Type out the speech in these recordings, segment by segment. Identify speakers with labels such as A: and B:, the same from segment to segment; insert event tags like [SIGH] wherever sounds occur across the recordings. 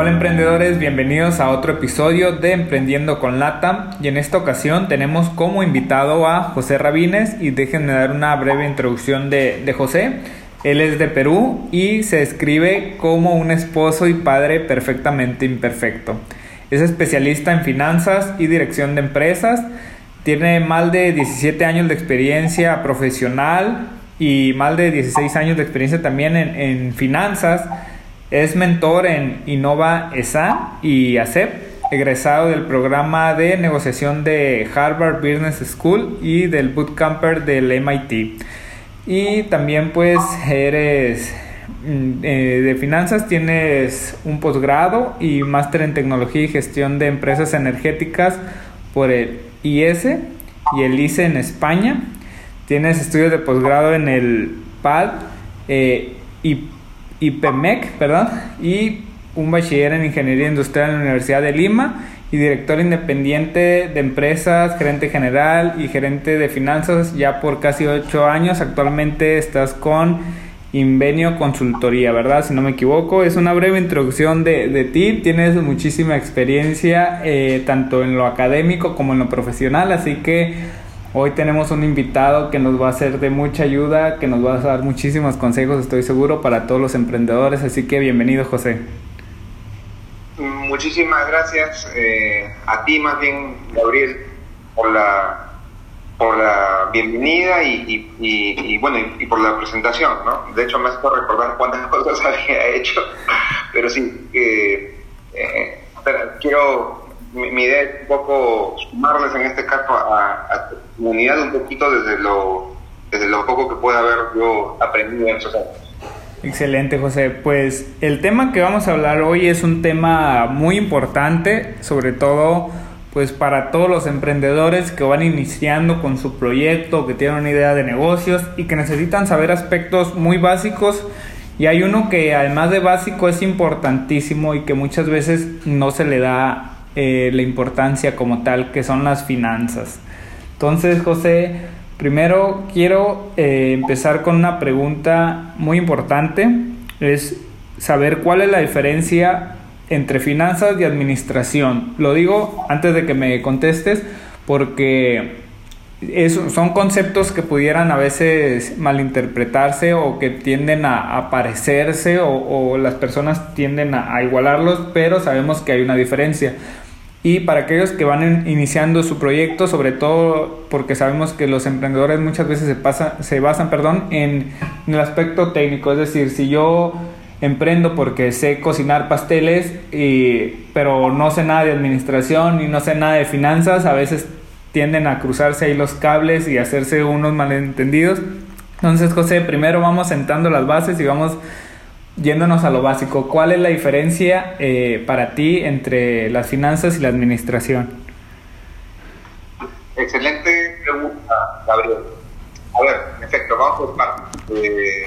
A: Hola emprendedores, bienvenidos a otro episodio de Emprendiendo con Latam y en esta ocasión tenemos como invitado a José Rabines y déjenme dar una breve introducción de, José. Él es de Perú y se describe como un esposo y padre perfectamente imperfecto. Es especialista en finanzas y dirección de empresas. Tiene más de 17 años de experiencia profesional y más de 16 años de experiencia también en finanzas es mentor en Innova ESA y ACEP, egresado del programa de negociación de Harvard Business School y del bootcamper del MIT. Y también pues eres mm, eh, de finanzas, tienes un posgrado y máster en tecnología y gestión de empresas energéticas por el IS y el ICE en España. Tienes estudios de posgrado en el PAD eh, y IPMEC, perdón, y un bachiller en Ingeniería Industrial en la Universidad de Lima y director independiente de empresas, gerente general y gerente de finanzas ya por casi ocho años. Actualmente estás con Invenio Consultoría, ¿verdad? Si no me equivoco. Es una breve introducción de, de ti. Tienes muchísima experiencia eh, tanto en lo académico como en lo profesional, así que Hoy tenemos un invitado que nos va a ser de mucha ayuda, que nos va a dar muchísimos consejos, estoy seguro, para todos los emprendedores. Así que bienvenido, José.
B: Muchísimas gracias eh, a ti, más bien, Gabriel, por la por la bienvenida y, bueno y, por la presentación, ¿no? De hecho me hace recordar cuántas [LAUGHS] cosas había hecho, pero sí, eh, eh, quiero mi, idea es un poco sumarles en este caso a, a tu comunidad un poquito desde lo, desde lo poco que pueda haber yo aprendido en esos años.
A: Excelente, José. Pues el tema que vamos a hablar hoy es un tema muy importante, sobre todo pues para todos los emprendedores que van iniciando con su proyecto, que tienen una idea de negocios y que necesitan saber aspectos muy básicos. Y hay uno que además de básico es importantísimo y que muchas veces no se le da eh, la importancia como tal que son las finanzas. Entonces, José, primero quiero eh, empezar con una pregunta muy importante, es saber cuál es la diferencia entre finanzas y administración. Lo digo antes de que me contestes porque son conceptos que pudieran a veces malinterpretarse o que tienden a, parecerse o, las personas tienden a, igualarlos, pero sabemos que hay una diferencia. Y para aquellos que van iniciando su proyecto, sobre todo porque sabemos que los emprendedores muchas veces se, se basan perdón, en, en el aspecto técnico, es decir, si yo emprendo porque sé cocinar pasteles, y, pero no sé nada de administración y no sé nada de finanzas, a veces tienden a cruzarse ahí los cables y hacerse unos malentendidos. Entonces, José, primero vamos sentando las bases y vamos yéndonos a lo básico. ¿Cuál es la diferencia eh, para ti entre las finanzas y la administración?
B: Excelente pregunta, Gabriel. A ver, en efecto, vamos por partes. Eh,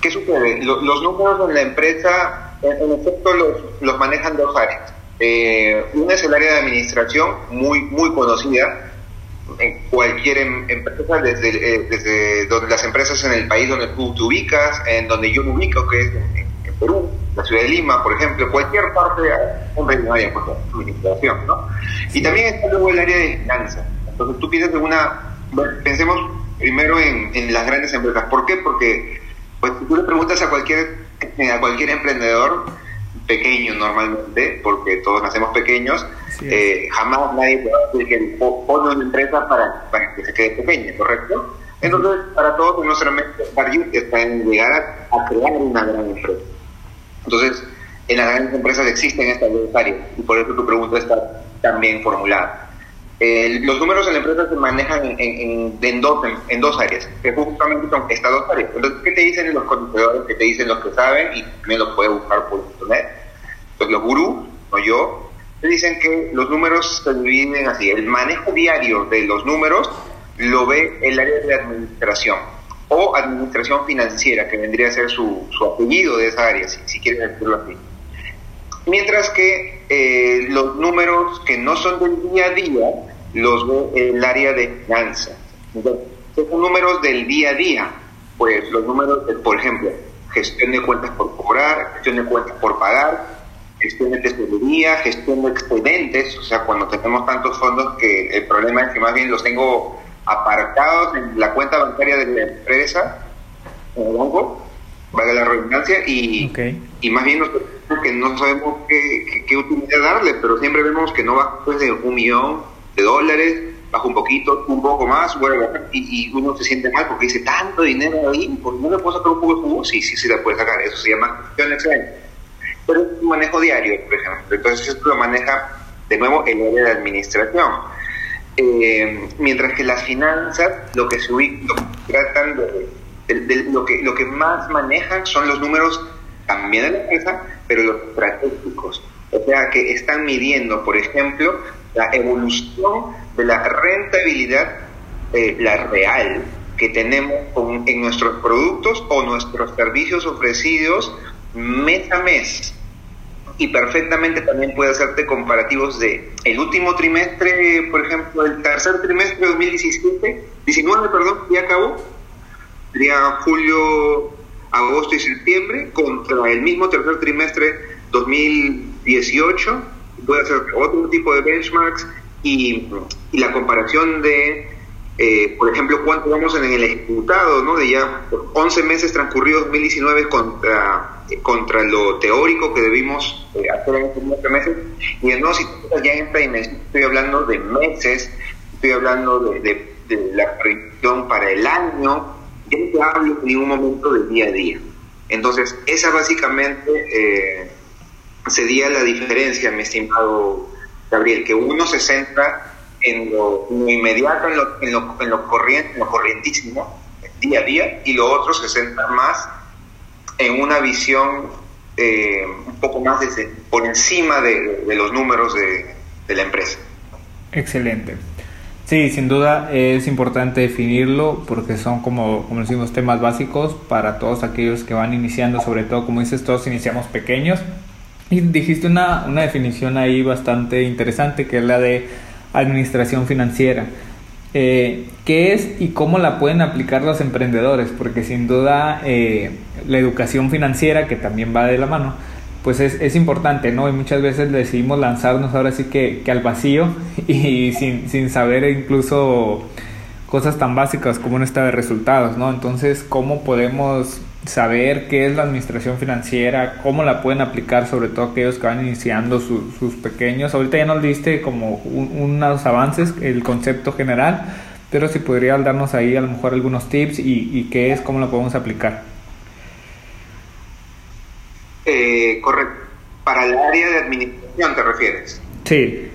B: ¿Qué sucede? Los, números en la empresa, en efecto, los, los manejan dos áreas. Eh, una es el área de administración, muy, muy conocida en cualquier em, empresa, desde, eh, desde donde las empresas en el país donde tú te ubicas, en donde yo me ubico, que es en, Perú, la ciudad de Lima, por ejemplo, cualquier parte, hombre, no hay administración, ¿no? Y también está luego el área de finanzas. Entonces tú piensas en una, pensemos primero en, en las grandes empresas. ¿Por qué? Porque pues, si tú le preguntas a cualquier, a cualquier emprendedor, pequeño normalmente, porque todos nacemos pequeños, eh, jamás nadie puede decir que pone una empresa para, para, que se quede pequeña, ¿correcto? Entonces, para todos nuestra mente, está en llegar a, crear una gran empresa. Entonces, en las grandes empresas existen estas dos áreas y por eso tu pregunta está tan bien formulada. Los números en la empresa se manejan en, en, dos, en, dos áreas, que justamente son estas dos áreas. Entonces, ¿qué te dicen los conocedores? ¿Qué te dicen los que saben? Y también lo puedes buscar por internet. Entonces, los gurús, no yo, te dicen que los números se dividen así. El manejo diario de los números lo ve el área de administración o administración financiera, que vendría a ser su, su apellido de esa área, si, si quieres decirlo así. Mientras que eh, los números que no son del día a día los ve el área de finanzas. Entonces, son números del día a día. Pues los números, de, por ejemplo, gestión de cuentas por cobrar, gestión de cuentas por pagar, gestión de tesorería, gestión de excedentes, o sea, cuando tenemos tantos fondos que el problema es que más bien los tengo aparcados en la cuenta bancaria de la empresa, en el banco, valga la redundancia, y, y más bien nosotros que no sabemos qué, qué, utilidad darle, pero siempre vemos que no va pues de un millón de dólares, baja un poquito, un poco más, bueno, y, uno se siente mal porque dice tanto dinero ahí, ¿por qué no le puedo sacar un poco de jugo? Sí, sí, sí, le puede sacar, eso se llama gestión excelente. Pero es un manejo diario, por ejemplo, entonces esto lo maneja de nuevo el área de administración. Eh, mientras que las finanzas lo que se lo tratan de, lo que lo que más manejan son los números también de la empresa pero los estratégicos. O sea que están midiendo por ejemplo la evolución de la rentabilidad eh, la real que tenemos en nuestros productos o nuestros servicios ofrecidos mes a mes. Y perfectamente también puede hacerte comparativos de el último trimestre, por ejemplo, el tercer trimestre de 2017, 19, perdón, ya acabó, sería julio, agosto y septiembre, contra el mismo tercer trimestre 2018, puede hacer otro tipo de benchmarks y, la comparación de eh, por ejemplo, cuánto vamos en el ejecutado, ¿no? De ya 11 meses transcurridos 2019 contra, contra lo teórico que debimos eh, hacer en estos 11 meses. Y no, si ya en dimensión, estoy hablando de meses, estoy hablando de, la previsión para el año, ya te hablo en ningún momento del día a día. Entonces, esa básicamente eh, sería la diferencia, mi estimado Gabriel, que uno se centra en lo, inmediato, en lo, en lo, en lo, corriente, en lo corrientísimo, día a día, y lo otro se centra más en una visión eh, un poco más desde, por encima de, de los números de, de, la empresa.
A: Excelente. Sí, sin duda es importante definirlo porque son como, como decimos temas básicos para todos aquellos que van iniciando, sobre todo como dices, todos iniciamos pequeños. Y dijiste una, una definición ahí bastante interesante que es la de administración financiera. Eh, ¿Qué es y cómo la pueden aplicar los emprendedores? Porque sin duda eh, la educación financiera, que también va de la mano, pues es, es, importante, ¿no? Y muchas veces decidimos lanzarnos ahora sí que, que al vacío [LAUGHS] y sin, sin, saber incluso cosas tan básicas como un estado de resultados, ¿no? Entonces, ¿cómo podemos saber qué es la administración financiera, cómo la pueden aplicar, sobre todo aquellos que van iniciando sus pequeños. Ahorita ya nos diste como unos avances, el concepto general, pero si podría darnos ahí a lo mejor algunos tips y, qué es, cómo lo podemos aplicar.
B: Eh, correcto. Para el área de administración te refieres.
A: Sí.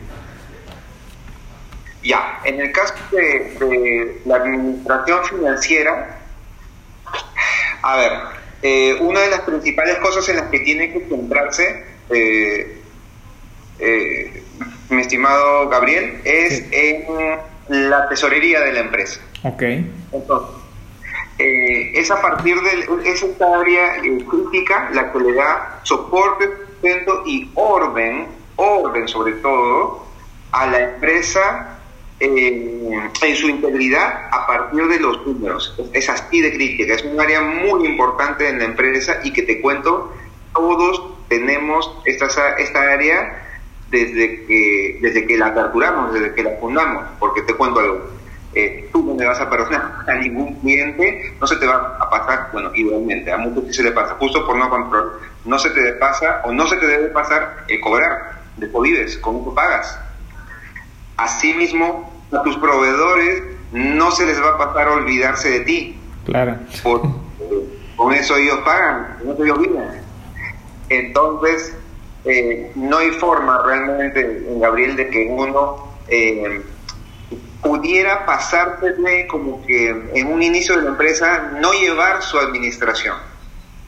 B: Ya, en el caso de la administración financiera, a ver, eh, una de las principales cosas en las que tiene que centrarse, eh, eh, mi estimado Gabriel, es en la tesorería de la empresa.
A: Ok.
B: Entonces, es a partir de es esta área crítica la que le da soporte, sustento y orden, orden sobre todo, a la empresa en, su integridad a partir de los números. Es así de crítica, es un área muy importante en la empresa y que te cuento, todos tenemos esta, esta área desde que, desde que la capturamos, desde que la fundamos, porque te cuento algo. Eh, tú no le vas a perdonar a ningún cliente, no se te va a pasar, bueno, igualmente, a muchos sí se le pasa, justo por no control, no se te pasa o no se te debe pasar el cobrar, de vives, cómo tú pagas, Asimismo, a tus proveedores no se les va a pasar a olvidarse de ti.
A: Claro.
B: con eso ellos pagan, no te olvidan. Entonces, eh, no hay forma realmente, Gabriel, de que uno eh, pudiera pasarte como que en un inicio de la empresa no llevar su administración.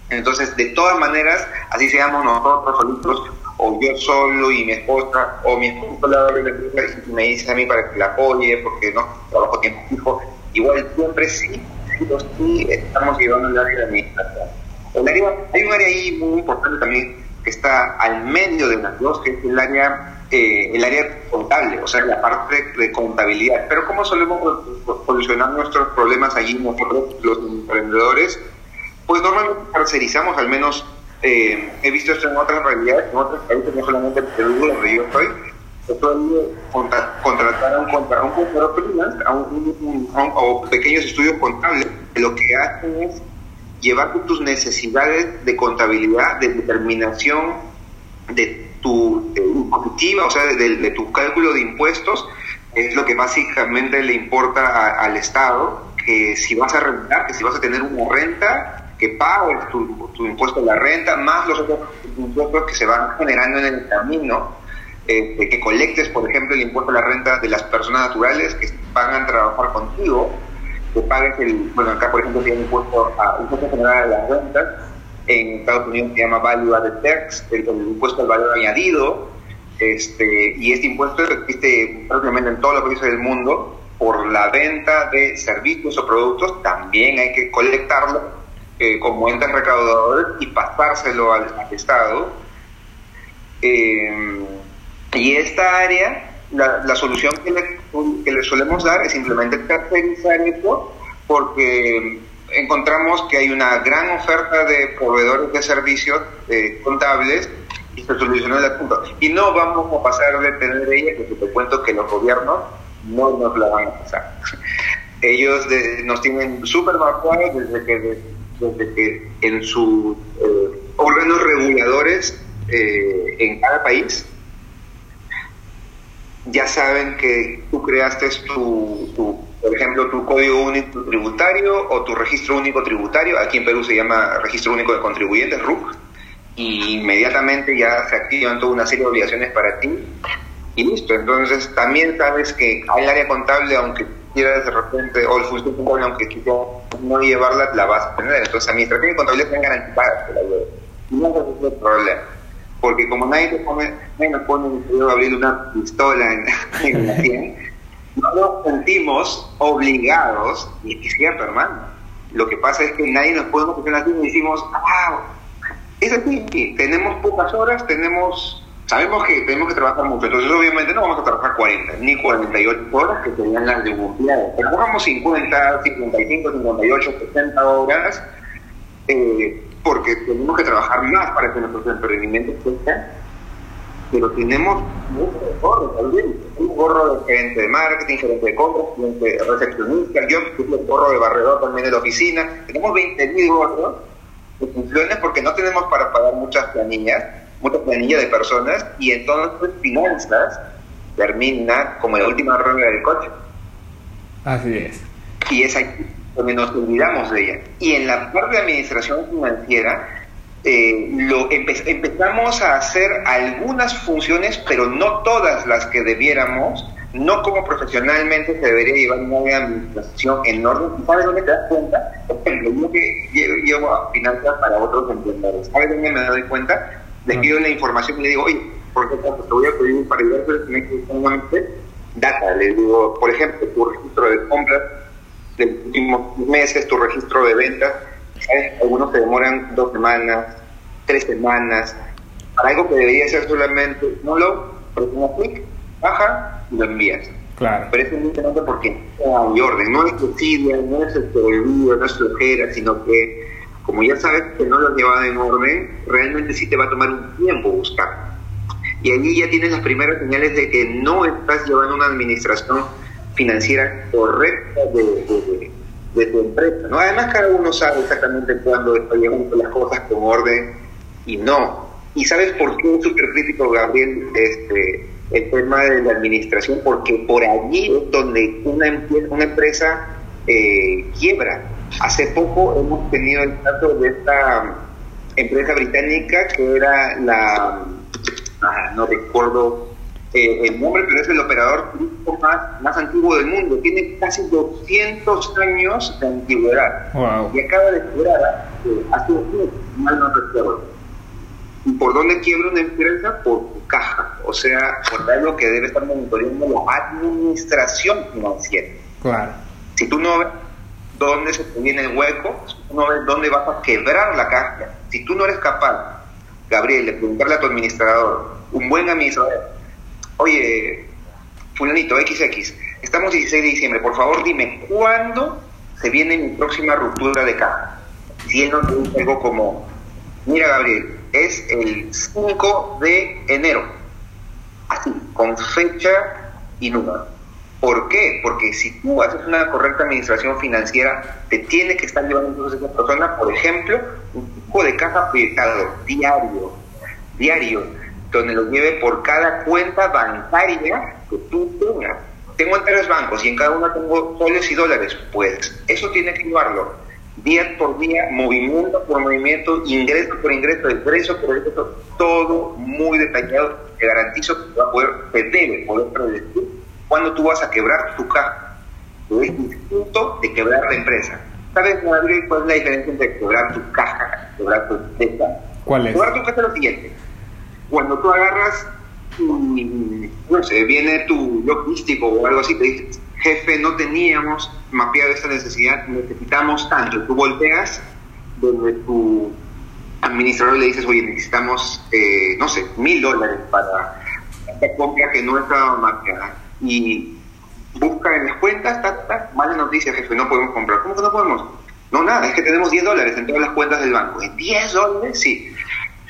B: Entonces, de todas maneras, así seamos nosotros solitos, o yo solo y mi esposa, o mi esposa la de la empresa y me dice a mí para que la apoye, porque no trabajo tiempo fijo, igual siempre sí, sí, estamos llevando el área de administración. El área, hay un área ahí muy importante también que está al medio de las dos, que es el área eh, el área contable, o sea, la parte de contabilidad. Pero ¿cómo solemos solucionar nuestros problemas allí nosotros, los emprendedores? Pues normalmente tercerizamos, al menos eh, he visto esto en otras realidades, en otros países, no solamente en Perú, donde yo estoy, contratar a un contador a un, o pequeños estudios contables, lo que hacen es llevar tus necesidades de contabilidad, de determinación de tu impositiva, o sea, de, tu cálculo de impuestos, es lo que básicamente le importa al Estado, que si vas a rentar, que si vas a tener una renta, que pagues tu, tu impuesto a la renta, más los otros impuestos que se van generando en el camino, eh, que colectes, por ejemplo, el impuesto a la renta de las personas naturales que van a trabajar contigo, que pagues el, bueno, acá por ejemplo tiene impuesto a impuesto general a las rentas, en Estados Unidos se llama Value Added Tax, el, impuesto al valor añadido, este, y este impuesto existe prácticamente en todos los países del mundo por la venta de servicios o productos, también hay que colectarlo eh, como entes recaudadores y pasárselo al, Estado. Eh, y esta área, la, la solución que le, que le solemos dar es simplemente tercerizar eso, porque encontramos que hay una gran oferta de proveedores de servicios eh, contables y se solucionó el asunto. Y no vamos a pasar de tener ella, que te cuento que los gobiernos no nos la van a pasar. Ellos nos tienen súper marcados desde que, desde que en sus eh, órganos reguladores eh, en cada país ya saben que tú creaste tu por ejemplo, tu código único tributario o tu registro único tributario, aquí en Perú se llama registro único de contribuyentes, RUC, y inmediatamente ya se activan toda una serie de obligaciones para ti y listo. Entonces también sabes que el área contable, aunque quieras de repente, o el función contable, aunque quieras no llevarla, la vas a tener. Entonces administración y contabilidad están garantizadas, que la No es el problema. Porque como nadie te pone, nadie nos pone abrir una pistola en [LAUGHS] la tienda, no nos sentimos obligados, y es cierto, hermano. Lo que pasa es que nadie nos puede poner así y decimos, ah, es así, tenemos pocas horas, tenemos, sabemos que tenemos que trabajar mucho, entonces obviamente no vamos a trabajar 40, ni 48 horas, que serían las de un. Trabajamos 50, 55, 58, 60 horas, eh, porque tenemos que trabajar más para que nuestros emprendimientos crezcan pero tenemos muchos gorros también. Un gorro de gerente de marketing, gerente de compras, gerente recepcionista, yo un gorro de barredor también de la oficina. Tenemos 20.000 gorros de funciones porque no tenemos para pagar muchas planillas, muchas planillas de personas, y entonces finanzas termina como la última regla del coche.
A: Así es.
B: Y es aquí donde nos olvidamos de ella. Y en la parte de administración financiera, eh, lo empezamos a hacer algunas funciones, pero no todas las que debiéramos, no como profesionalmente se debería llevar una administración en orden. ¿Sabes dónde te das cuenta? Por ejemplo, yo que llevo a finanzas para otros emprendedores. ¿Sabes dónde me doy cuenta? Les pido la información y le digo, oye, ¿por qué te voy a pedir para ayudarte data? Le digo, por ejemplo, tu registro de compras de los últimos meses, tu registro de ventas, algunos se demoran dos semanas, tres semanas, para algo que debería ser solamente no lo, presionas clic, baja y lo envías.
A: Claro.
B: Pero es muy importante porque hay orden, no es desidia, no es el olvido, no es flojera, sino que como ya sabes que no lo has llevado en orden, realmente sí te va a tomar un tiempo buscar. Y allí ya tienes las primeras señales de que no estás llevando una administración financiera correcta de, de tu empresa. ¿no? Además, cada uno sabe exactamente cuándo está llevando las cosas con orden y no. ¿Y sabes por qué es súper crítico, Gabriel, este, el tema de la administración? Porque por allí es donde una, una empresa eh, quiebra. Hace poco hemos tenido el caso de esta empresa británica que era la, ah, no recuerdo eh, el nombre, pero es el operador turístico más, más antiguo del mundo. Tiene casi 200 años de antigüedad. Y acaba de quebrar eh, hace un mal no recuerdo. ¿Y por dónde quiebra una empresa? Por tu caja. O sea, por algo que debe estar monitoreando la administración financiera.
A: Claro.
B: Si tú no ves dónde se te viene el hueco, si tú no ves dónde vas a quebrar la caja, si tú no eres capaz, Gabriel, de preguntarle a tu administrador, un buen administrador, oye, fulanito, XX, estamos 16 de diciembre, por favor dime, ¿cuándo se viene mi próxima ruptura de caja? Si él no te dice algo como, mira Gabriel, es el 5 de enero, así, con fecha y número. ¿Por qué? Porque si tú haces una correcta administración financiera, te tiene que estar llevando entonces esa persona, por ejemplo, un tipo de caja proyectado diario, diario, donde lo lleve por cada cuenta bancaria que tú tengas. Tengo en tres bancos y en cada uno tengo soles y dólares. Pues eso tiene que llevarlo día por día, movimiento por movimiento, ingreso por ingreso, ingreso por ingreso, todo muy detallado. Te garantizo que va a poder, te debe poder predecir cuándo tú vas a quebrar tu caja. Es distinto de quebrar la empresa. ¿Sabes, Madrid, cuál es la diferencia entre quebrar tu caja, quebrar tu empresa?
A: ¿Cuál es?
B: Quebrar tu caja es lo siguiente cuando tú agarras, no sé, viene tu logístico o algo así, te dices, jefe, no teníamos mapeado esta necesidad, necesitamos tanto. Tú volteas donde tu administrador le dices, oye, necesitamos, eh, no sé, mil dólares para esta compra que no estaba mapeada. Y busca en las cuentas, ta, ta, mala noticia, jefe, no podemos comprar. ¿Cómo que no podemos? No, nada, es que tenemos 10 dólares en todas las cuentas del banco. ¿En 10 dólares? Sí.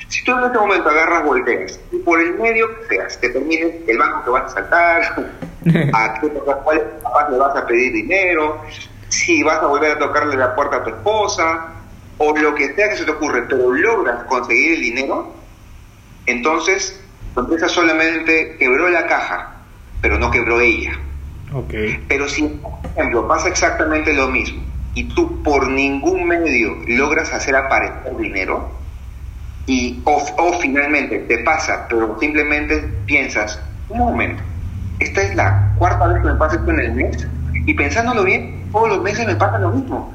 B: Si tú en este momento agarras, volteas y por el medio que seas, determines el banco que vas a saltar, [LAUGHS] a qué cuál le vas a pedir dinero, si vas a volver a tocarle la puerta a tu esposa, o lo que sea que se te ocurre, pero logras conseguir el dinero, entonces tu empresa solamente quebró la caja, pero no quebró ella.
A: Okay.
B: Pero si, por ejemplo, pasa exactamente lo mismo y tú por ningún medio logras hacer aparecer dinero, y o, finalmente te pasa, pero simplemente piensas, un momento, esta es la cuarta vez que me pasa esto en el mes, y pensándolo bien, todos los meses me pasa lo mismo.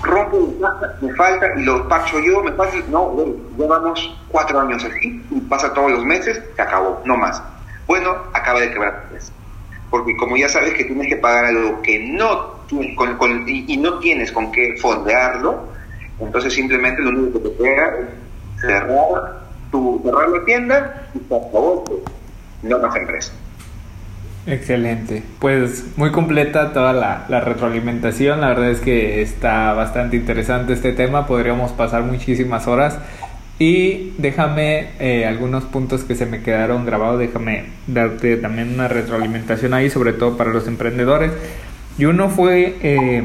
B: Rompo, me falta, y lo parcho yo, me pasa, no, llevamos cuatro años así, y pasa todos los meses, se acabó, no más. Bueno, acaba de quebrar Porque como ya sabes que tienes que pagar algo que no y, no tienes con qué fondearlo, entonces simplemente lo único que te queda es cerrar, tu, cerrar la tienda y se acabó, no más empresa.
A: Excelente, pues muy completa toda la, la, retroalimentación, la verdad es que está bastante interesante este tema, podríamos pasar muchísimas horas y déjame eh, algunos puntos que se me quedaron grabados, déjame darte también una retroalimentación ahí, sobre todo para los emprendedores. Y uno fue eh,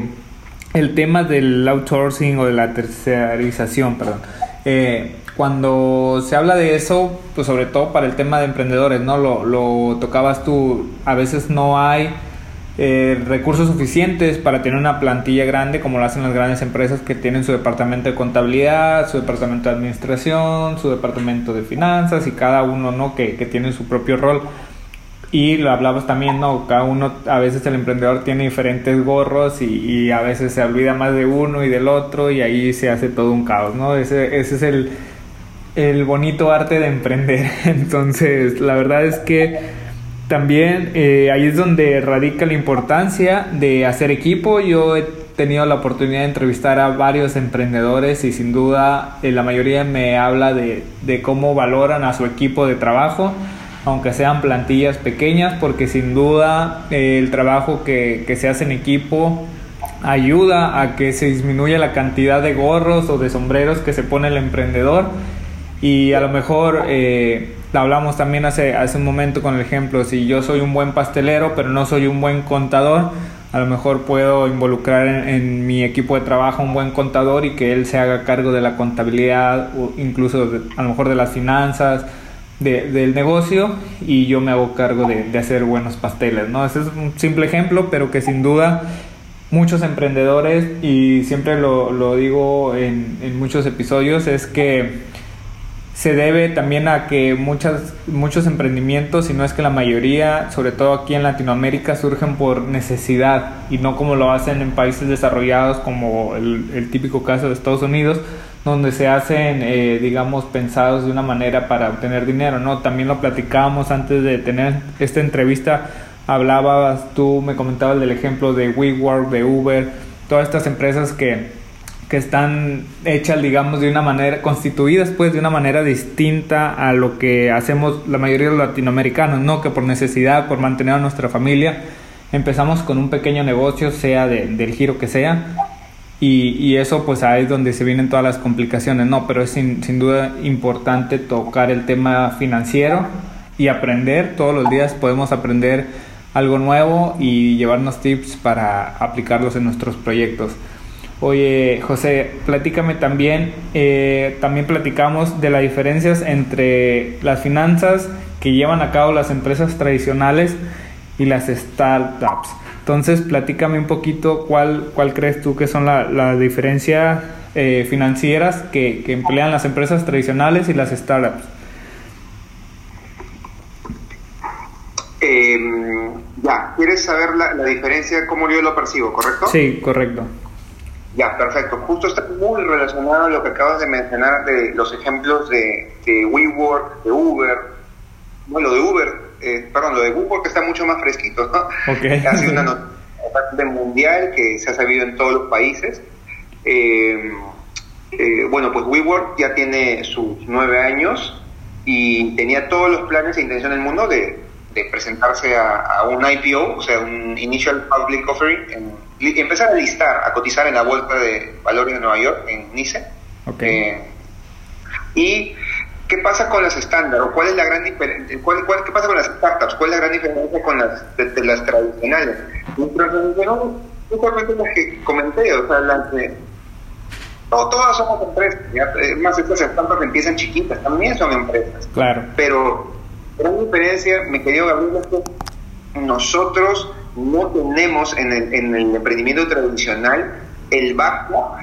A: el tema del outsourcing o de la tercerización, perdón. Eh, cuando se habla de eso, pues sobre todo para el tema de emprendedores, ¿no? Lo, lo tocabas tú, a veces no hay eh, recursos suficientes para tener una plantilla grande como lo hacen las grandes empresas que tienen su departamento de contabilidad, su departamento de administración, su departamento de finanzas y cada uno, ¿no? Que, que tiene su propio rol. Y lo hablabas también, ¿no? Cada uno, a veces el emprendedor tiene diferentes gorros y, y a veces se olvida más de uno y del otro y ahí se hace todo un caos, ¿no? Ese, ese es el el bonito arte de emprender. [LAUGHS] Entonces, la verdad es que también eh, ahí es donde radica la importancia de hacer equipo. Yo he tenido la oportunidad de entrevistar a varios emprendedores y sin duda eh, la mayoría me habla de, cómo valoran a su equipo de trabajo, aunque sean plantillas pequeñas, porque sin duda eh, el trabajo que se hace en equipo ayuda a que se disminuya la cantidad de gorros o de sombreros que se pone el emprendedor y a lo mejor eh, hablamos también hace, hace un momento con el ejemplo, si yo soy un buen pastelero pero no soy un buen contador, a lo mejor puedo involucrar en, mi equipo de trabajo un buen contador y que él se haga cargo de la contabilidad o incluso a lo mejor de las finanzas del negocio y yo me hago cargo de, hacer buenos pasteles, ¿no? Ese es un simple ejemplo, pero que sin duda muchos emprendedores, y siempre lo, lo digo en, en muchos episodios, es que se debe también a que muchas, muchos emprendimientos, si no es que la mayoría, sobre todo aquí en Latinoamérica, surgen por necesidad y no como lo hacen en países desarrollados como el, típico caso de Estados Unidos, donde se hacen, eh, digamos, pensados de una manera para obtener dinero, ¿no? También lo platicábamos antes de tener esta entrevista, hablabas, tú me comentabas del ejemplo de WeWork, de Uber, todas estas empresas que que están hechas, digamos, de una manera, constituidas pues de una manera distinta a lo que hacemos la mayoría de los latinoamericanos, ¿no? Que por necesidad, por mantener a nuestra familia, empezamos con un pequeño negocio, sea del giro que sea, y, y, eso pues ahí es donde se vienen todas las complicaciones, ¿no? Pero es sin, sin duda importante tocar el tema financiero y aprender, todos los días podemos aprender algo nuevo y llevarnos tips para aplicarlos en nuestros proyectos. Oye, José, platícame también, eh, también platicamos de las diferencias entre las finanzas que llevan a cabo las empresas tradicionales y las startups. Entonces, platícame un poquito cuál, cuál crees tú que son las la diferencias eh, financieras que, emplean las empresas tradicionales y las startups.
B: Em, ya, ¿quieres saber la, la diferencia, cómo yo lo percibo, correcto?
A: Sí, correcto.
B: Ya, perfecto. Justo está muy relacionado a lo que acabas de mencionar de los ejemplos de, de WeWork, de Uber. Bueno, lo de Uber, eh, perdón, lo de WeWork está mucho más fresquito, ¿no? [LAUGHS] Ha sido una noticia mundial que se ha sabido en todos los países. Eh, eh, bueno, pues WeWork ya tiene sus nueve años y tenía todos los planes e intención del mundo de, de presentarse a, a, un IPO, o sea, un Initial Public Offering en empezar a listar, a cotizar en la Bolsa de Valores de Nueva York, en NICE. Eh, y qué pasa con las estándar o cuál es la gran diferencia, cuál, cuál, qué pasa con las startups, cuál es la gran diferencia con las de, las tradicionales. Justamente las que comenté, o sea, las de no, todas somos empresas, ¿ya? más estas startups empiezan chiquitas, también son empresas.
A: Claro.
B: Pero gran diferencia, mi querido Gabriel, es que nosotros no tenemos en el, en el emprendimiento tradicional el bajo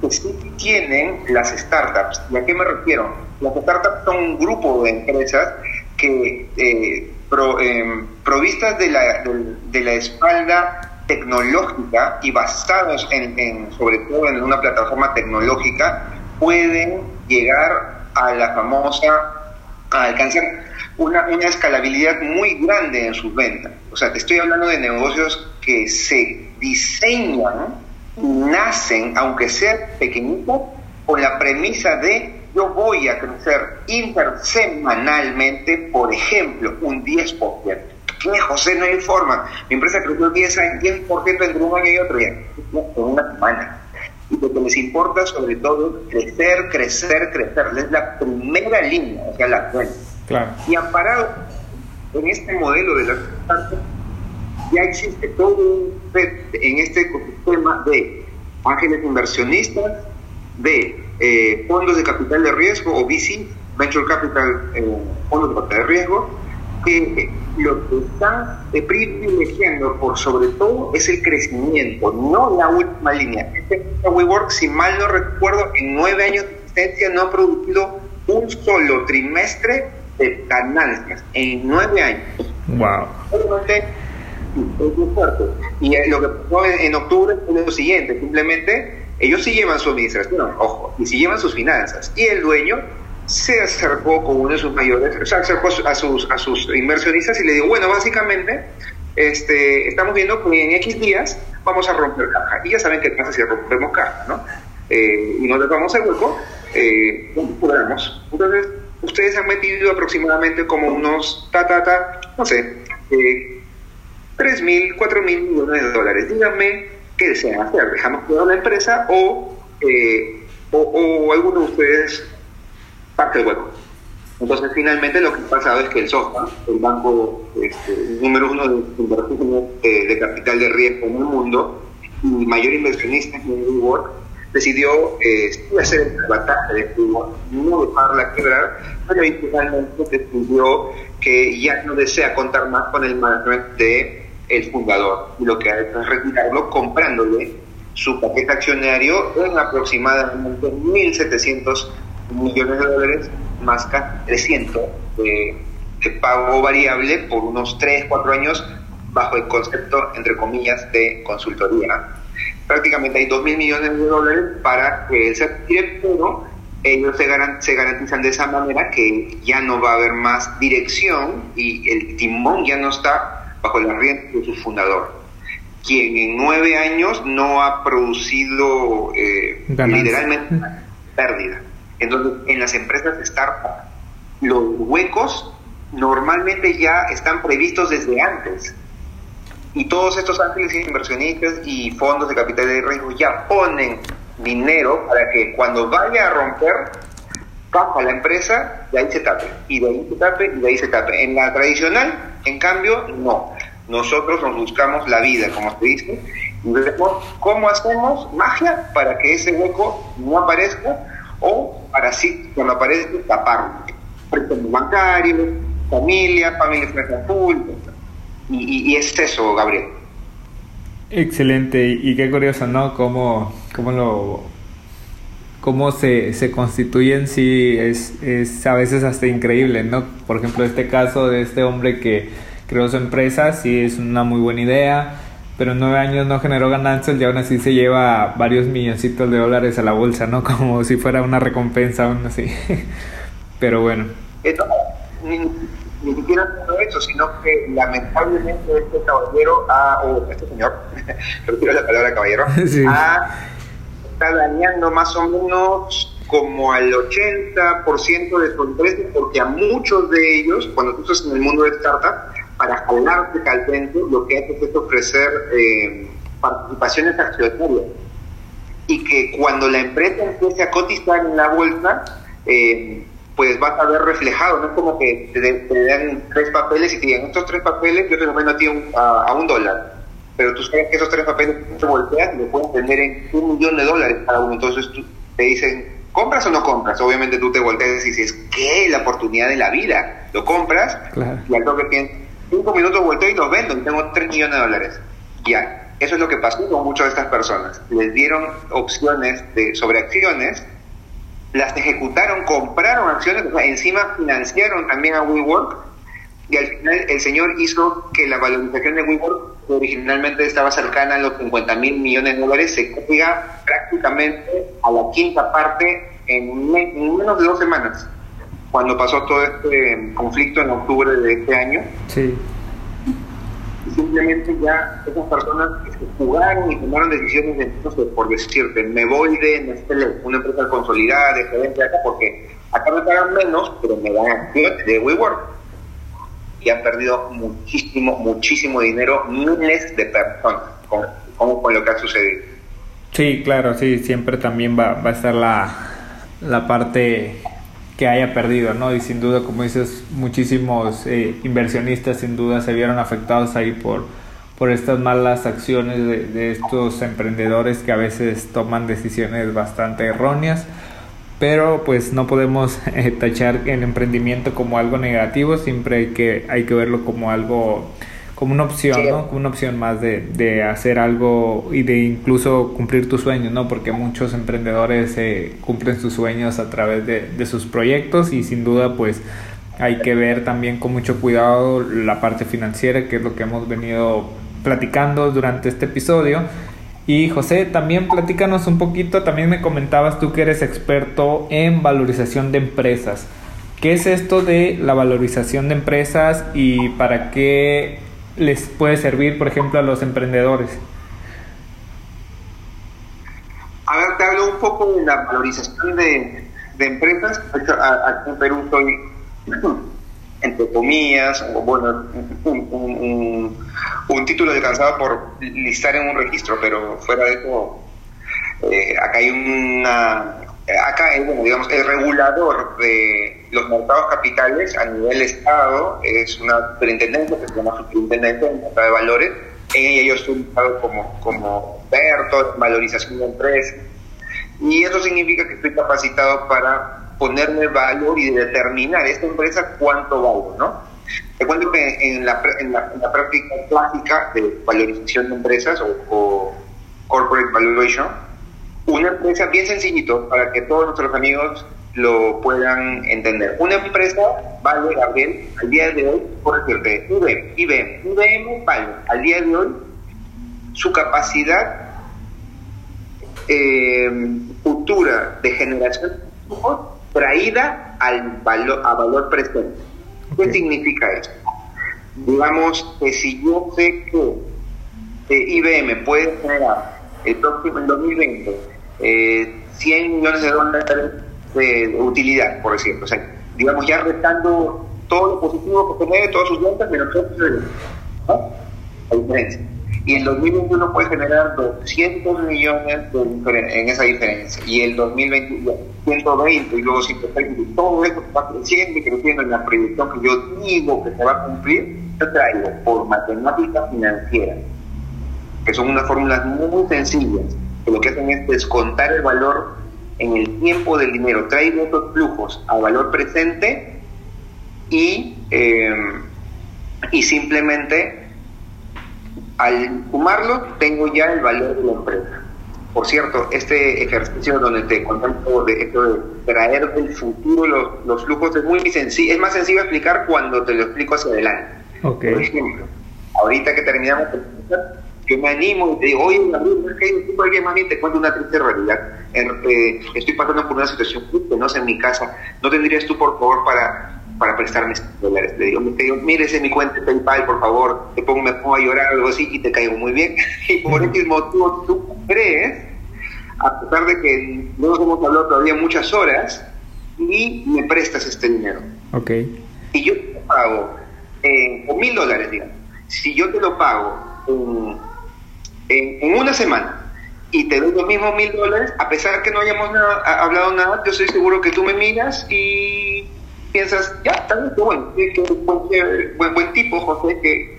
B: que sí tienen las startups. ¿Y a qué me refiero? Las startups son un grupo de empresas que, eh, em, provistas de la, de, la espalda tecnológica y basados en, en, sobre todo en una plataforma tecnológica, pueden llegar a la famosa, a alcanzar una, escalabilidad muy grande en sus ventas. O sea, te estoy hablando de negocios que se diseñan, nacen, aunque sean pequeñitos, con la premisa de yo voy a crecer intersemanalmente, por ejemplo, un 10%. ¿Qué, José? No hay forma. Mi empresa creció 10, 10% entre un año y otro, ya, en una semana. Y lo que les importa sobre todo crecer, crecer, crecer. Es la primera línea, o sea, la cuenta. Y amparado en este modelo de la ya existe todo un en este ecosistema de ángeles inversionistas, de eh, fondos de capital de riesgo o VC, Venture Capital, eh, fondos de capital de riesgo, que eh, lo que están privilegiando por sobre todo es el crecimiento, no la última línea. Este WeWork, si mal no recuerdo, en nueve años de existencia no ha producido un solo trimestre de ganancias en nueve años.
A: Wow.
B: Y eh, lo que pasó en, octubre es lo siguiente, simplemente ellos sí llevan su administración, ojo, y sí llevan sus finanzas. Y el dueño se acercó con uno de sus mayores, o sea, acercó a sus, a sus inversionistas y le dijo, bueno, básicamente, este, estamos viendo que en X días vamos a romper caja. Y ya saben qué pasa si rompemos caja, ¿no? Eh, y no les vamos el hueco, eh, podemos. Entonces, ustedes han metido aproximadamente como unos, ta, ta, ta, no sé, eh, 3 mil, 4 mil millones de dólares. Díganme qué desean hacer. ¿Dejamos toda la empresa o, eh, o, alguno de ustedes parte el hueco? Entonces, finalmente lo que ha pasado es que el SOFA, el banco este, número uno de inversiones eh, de, capital de riesgo en el mundo y mayor inversionista en el World, decidió eh, hacer el batalla de fútbol, no dejarla quebrar, pero finalmente decidió que ya no desea contar más con el management de el fundador y lo que ha hecho es retirarlo comprándole su paquete accionario en aproximadamente 1.700 millones de dólares más casi 300 de, de pago variable por unos 3, 4 años bajo el concepto, entre comillas, de consultoría. Prácticamente hay 2 mil millones de dólares para que se retire, pero ellos se, se garantizan de esa manera que ya no va a haber más dirección y el timón ya no está bajo la rienda de su fundador, quien en nueve años no ha producido eh, literalmente pérdida. Entonces, en las empresas startup, los huecos normalmente ya están previstos desde antes. Y todos estos ángeles inversionistas y fondos de capital de riesgo ya ponen dinero para que cuando vaya a romper, baja la empresa y ahí se tape. Y de ahí se tape y de ahí se tape. En la tradicional, en cambio, no. Nosotros nos buscamos la vida, como se dice, y vemos cómo hacemos magia para que ese hueco no aparezca o para así, cuando aparezca, taparlo. Préstamos bancarios, familia, familia full. Y, y, es eso, Gabriel.
A: Excelente, y, qué curioso, ¿no? Cómo, cómo lo cómo se, se constituyen, sí, es, es a veces hasta increíble, ¿no? Por ejemplo, este caso de este hombre que creó su empresa, sí es una muy buena idea, pero en nueve años no generó ganancias y aún así se lleva varios milloncitos de dólares a la bolsa, ¿no? [LAUGHS] Como si fuera una recompensa aún así. [LAUGHS] pero bueno.
B: Esto, ni siquiera todo eso, sino que lamentablemente este caballero, ha, o este señor, [LAUGHS] retiro la palabra caballero, [LAUGHS] está dañando más o menos como al 80% de su empresa, porque a muchos de ellos, cuando tú estás en el mundo de startup, para jalarte caliente, lo que haces es ofrecer eh, participaciones accionarias. Y que cuando la empresa empiece a cotizar en la bolsa, eh, pues vas a ver reflejado, no es como que te, dan tres papeles y te digan, estos tres papeles yo te los vendo a ti a, un dólar, pero tú sabes que esos tres papeles se voltean y lo pueden vender en un millón de dólares cada uno, entonces tú, te dicen, ¿compras o no compras? Obviamente tú te volteas y dices, ¿qué? La oportunidad de la vida, lo compras y al toque tienes cinco minutos volteo y los vendo y tengo tres millones de dólares. Ya, eso es lo que pasó con muchas de estas personas. Les dieron opciones de, sobre acciones las ejecutaron, compraron acciones, o sea, encima financiaron también a WeWork y al final el señor hizo que la valorización de WeWork, que originalmente estaba cercana a los 50 mil millones de dólares, se caiga prácticamente a la quinta parte en, menos de dos semanas, cuando pasó todo este conflicto en octubre de este año. Sí simplemente ya esas personas jugaron y tomaron decisiones de, por decirte, me voy de Nestlé, una empresa consolidada, de de acá, porque acá me pagan menos, pero me dan acciones de WeWork. Y han perdido muchísimo, muchísimo dinero, miles de personas, con, con, lo que ha sucedido.
A: Sí, claro, sí, siempre también va, va a estar la, la parte que haya perdido, ¿no? Y sin duda, como dices, muchísimos eh, inversionistas sin duda se vieron afectados ahí por, por estas malas acciones de, estos emprendedores que a veces toman decisiones bastante erróneas. Pero pues no podemos eh, tachar el emprendimiento como algo negativo, siempre hay que, hay que verlo como algo como una opción, ¿no? Como una opción más de, de, hacer algo y de incluso cumplir tus sueños, ¿no? Porque muchos emprendedores eh, cumplen sus sueños a través de, de, sus proyectos y sin duda pues hay que ver también con mucho cuidado la parte financiera, que es lo que hemos venido platicando durante este episodio. Y José, también platícanos un poquito, también me comentabas tú que eres experto en valorización de empresas. ¿Qué es esto de la valorización de empresas y para qué les puede servir, por ejemplo, a los emprendedores?
B: A ver, te hablo un poco de la valorización de, empresas. Aquí en Perú soy, [CLEARS THROAT] entre comillas, bueno, un, un, título alcanzado por listar en un registro, pero fuera de eso, eh, acá hay una acá es, bueno, digamos, el regulador de los mercados capitales a nivel Estado es una superintendencia que se llama Superintendencia de de Valores. En ella yo estoy como, como experto en valorización de empresas. Y eso significa que estoy capacitado para ponerme valor y determinar esta empresa cuánto vale, ¿no? Te cuento que en la, en la, práctica clásica de valorización de empresas o, o corporate valuation, una empresa bien sencillito para que todos nuestros amigos lo puedan entender. Una empresa vale, Gabriel, al día de hoy, por decirte, IBM, IBM, IBM vale al día de hoy su capacidad eh, futura de generación traída al valor, a valor presente. ¿Qué significa eso? Digamos que si yo sé que IBM puede generar el próximo, en 2020, eh, 100 millones de dólares de utilidad, por decirlo. O sea, digamos, ya restando todo lo positivo que genere, todas sus ventas, menos ¿no? La diferencia. Y en 2021 puede generar 200 millones en esa diferencia. Y el 2020, 120 y luego 130. Y todo eso va creciendo y creciendo en la proyección que yo digo que se va a cumplir. Yo traigo por matemática financiera, que son unas fórmulas muy sencillas, que lo que hacen es descontar el valor en el tiempo del dinero, traigo esos flujos a valor presente y, eh, y simplemente al sumarlo tengo ya el valor de la empresa. Por cierto, este ejercicio donde te contemplo de esto de traer del futuro los, los flujos es muy sencillo, es más sencillo explicar cuando te lo explico hacia adelante.
A: Okay.
B: Por ejemplo, ahorita que terminamos yo me animo y te digo, oye, Gabriel, es que hay alguien más bien te cuento una triste realidad. Eh, estoy pasando por una situación que no sé en mi casa. ¿No tendrías tú, por favor, para, para prestarme dólares? Le digo, te digo, mire, ese mi cuenta de PayPal, por favor. Te pongo, me pongo a llorar o algo así y te caigo muy bien. [LAUGHS] y por ese motivo tú crees, a pesar de que no nos hemos hablado todavía muchas horas, y me prestas este dinero.
A: Ok.
B: Y yo te pago eh, con mil dólares, digamos. Si yo te lo pago en en, una semana y te doy los mismos mil dólares, a pesar que no hayamos hablado nada, yo estoy seguro que tú me miras y piensas, ya, está bien, qué buen, qué, buen, buen, tipo, José, que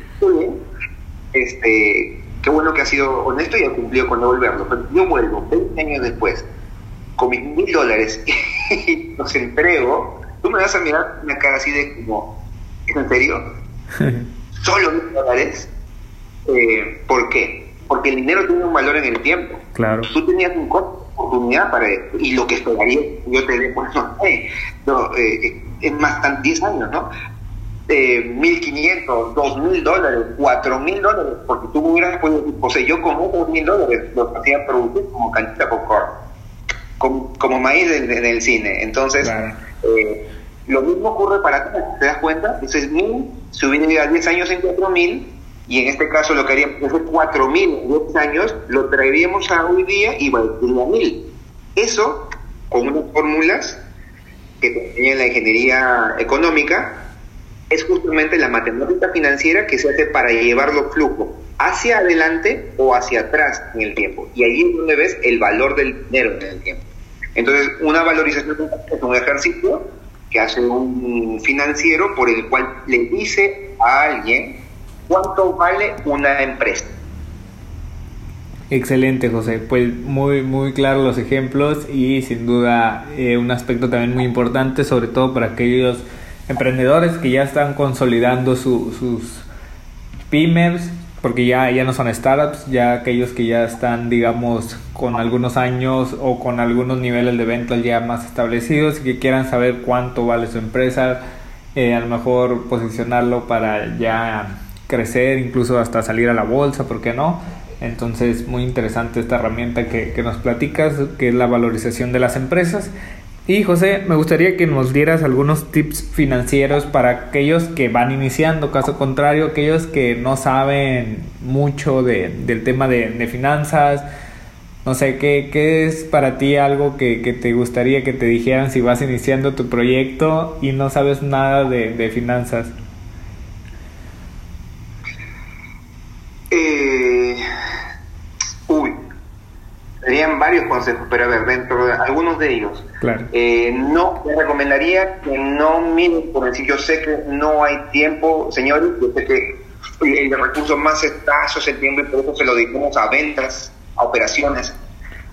B: este, qué bueno que ha sido honesto y ha cumplido con devolverlo. Pero yo vuelvo 20 años después con mis mil dólares [LAUGHS] y los entrego, tú me vas a mirar una cara así de como, ¿es en serio? [LAUGHS] ¿Solo mil dólares? Eh, ¿Por qué? Porque el dinero tiene un valor en el tiempo.
A: Claro.
B: Tú tenías un costo, oportunidad para esto, y lo que esperaría yo te dé, pues no sé, no, eh, es más, tan 10 años, ¿no? Eh, 1.500, 2.000 dólares, 4.000 dólares, porque tú hubieras podido o sea, yo con esos 2.000 dólares los hacía producir como cantita popcorn, como, como maíz en, el cine. Entonces, eh, lo mismo ocurre para ti, ¿te das cuenta? Entonces, 1.000, si hubiera 10 años en 4.000, y en este caso lo que haríamos hace 4.000 10 años, lo traeríamos a hoy día y valdría 1.000. Eso, con unas fórmulas que te la ingeniería económica, es justamente la matemática financiera que se hace para llevar los flujos hacia adelante o hacia atrás en el tiempo. Y ahí es donde ves el valor del dinero en el tiempo. Entonces, una valorización es un ejercicio que hace un financiero por el cual le dice a alguien ¿Cuánto vale una empresa?
A: Excelente, José. Pues muy, muy claros los ejemplos y sin duda eh, un aspecto también muy importante, sobre todo para aquellos emprendedores que ya están consolidando sus pymes, porque ya, ya no son startups, ya aquellos que ya están, digamos, con algunos años o con algunos niveles de ventas ya más establecidos y que quieran saber cuánto vale su empresa, eh, a lo mejor posicionarlo para ya crecer, incluso hasta salir a la bolsa, ¿por qué no? Entonces, muy interesante esta herramienta que, nos platicas, que es la valorización de las empresas. Y José, me gustaría que nos dieras algunos tips financieros para aquellos que van iniciando, caso contrario, aquellos que no saben mucho del tema de, finanzas. No sé, ¿qué, ¿qué, es para ti algo que, que, te gustaría que te dijeran si vas iniciando tu proyecto y no sabes nada de finanzas?
B: Serían varios consejos, pero a ver, dentro de algunos de ellos, eh, no, recomendaría que no miren por decir, yo sé que no hay tiempo, señores, yo sé que el recurso más escaso es el tiempo y por eso se lo dedicamos a ventas, a operaciones,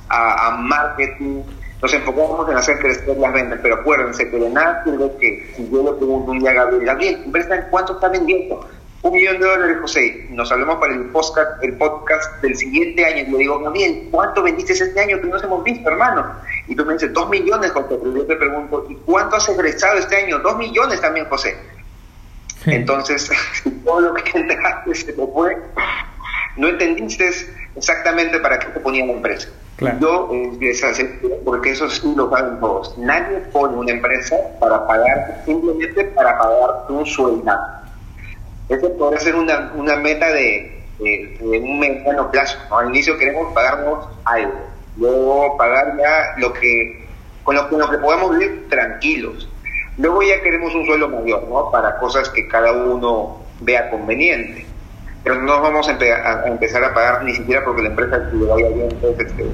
B: a, marketing, nos enfocamos en hacer crecer las ventas, pero acuérdense que de nada sirve que si yo le pregunto un día a Gabriel, Gabriel, ¿cuánto está vendiendo? Un millón de dólares, José, nos hablamos para el podcast, el podcast del siguiente año, y le digo, Gabriel, ¿cuánto vendiste este año que no nos hemos visto, hermano? Y tú me dices, dos millones, José, pero yo te pregunto, ¿y cuánto has egresado este año? Dos millones también, José. Entonces, [LAUGHS] todo lo que entraste se te fue, no entendiste exactamente para qué te ponía la empresa. Yo les acepto porque eso sí lo pagan todos. Nadie pone una empresa para pagar simplemente para pagar un sueldo. Eso podría ser una, una meta de, un mediano plazo. Al inicio queremos pagarnos algo, luego pagar ya lo que con lo, con lo que podamos vivir tranquilos. Luego ya queremos un sueldo mayor, ¿no? Para cosas que cada uno vea conveniente pero no vamos a, empezar a pagar ni siquiera porque la empresa le vaya bien, entonces, este,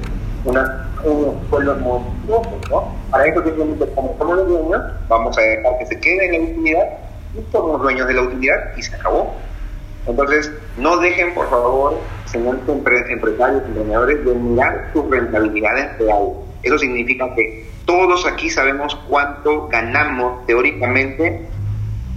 B: una, un sueldo monstruosos, ¿no? Para eso simplemente como somos los dueños, vamos a dejar que se quede en la utilidad y somos dueños de la utilidad y se acabó. Entonces, no dejen, por favor, señores empresarios, emprendedores, de mirar sus rentabilidades reales. Eso significa que todos aquí sabemos cuánto ganamos teóricamente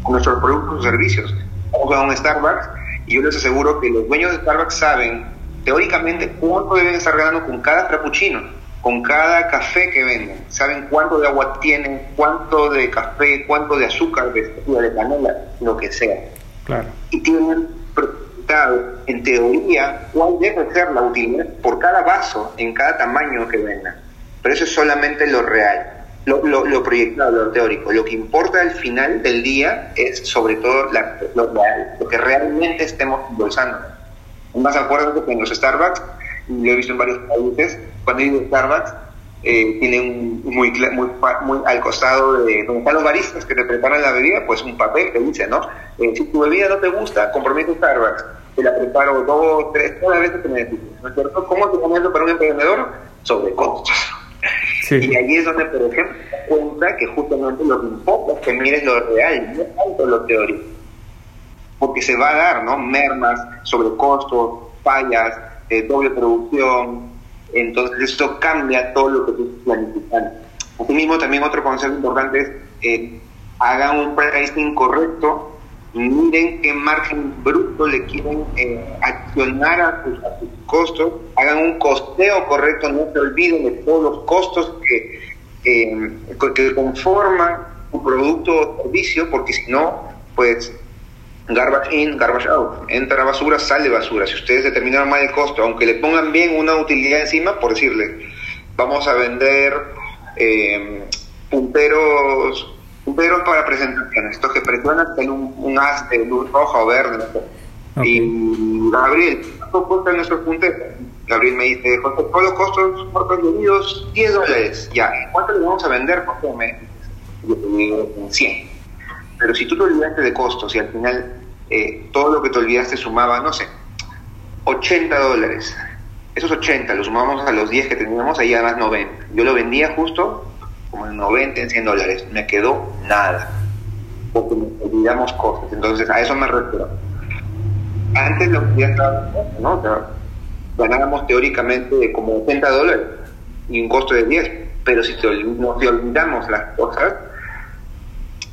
B: con nuestros productos o servicios. Vamos a un Starbucks y yo les aseguro que los dueños de Starbucks saben teóricamente cuánto deben estar ganando con cada frappuccino, con cada café que venden. Saben cuánto de agua tienen, cuánto de café, cuánto de azúcar, de de canela, lo que sea. Claro. Y tienen preguntado, en teoría, cuál debe ser la utilidad por cada vaso, en cada tamaño que vendan. Pero eso es solamente lo real lo, lo, proyectado, lo teórico. Lo que importa al final del día es sobre todo lo real, lo que realmente estemos impulsando. Más acuerdo que en los Starbucks, lo he visto en varios países, cuando he ido a Starbucks, eh, tienen muy, muy, muy al costado de donde están los baristas que te preparan la bebida, pues un papel que dice, ¿no? Eh, si tu bebida no te gusta, comprometo Starbucks. Te la preparo dos, tres, todas las veces que necesites. ¿No es cierto? ¿Cómo te comienzo para un emprendedor? Sobre costos. Y ahí es donde, por ejemplo, te cuenta que justamente lo que importa es que mires lo real, no tanto lo teórico. Porque se va a dar, ¿no? Mermas, sobrecostos, fallas, eh, doble producción. Entonces, esto cambia todo lo que tú estás. Asimismo, también otro consejo importante es eh, hagan un pricing correcto miren qué margen bruto le quieren eh, accionar a sus, costos, hagan un costeo correcto, no se olviden de todos los costos que, eh, que conforman un producto o servicio, porque si no, pues garbage in, garbage out. Entra basura, sale basura. Si ustedes determinaron mal el costo, aunque le pongan bien una utilidad encima, por decirle, vamos a vender eh, punteros pero para presentaciones, estos que presionan en un, un haz de luz roja o verde. Y Gabriel, ¿cuánto cuesta nuestro puntero? Gabriel me dice, José, todos los costos por medidos 10 dólares. Ya, ¿cuánto le vamos a vender? por me Yo te digo 100. Pero si tú te olvidaste de costos y al final eh, todo lo que te olvidaste sumaba, no sé, 80 dólares. Esos 80 los sumamos a los 10 que teníamos, ahí además 90. Yo lo vendía justo como en 90, en 100 dólares. Me quedó nada, porque nos olvidamos cosas. Entonces, a eso me refiero. Antes lo que estaba, ¿no? ganábamos teóricamente como 80 dólares y un costo de 10, pero si te, no, te olvidamos las cosas,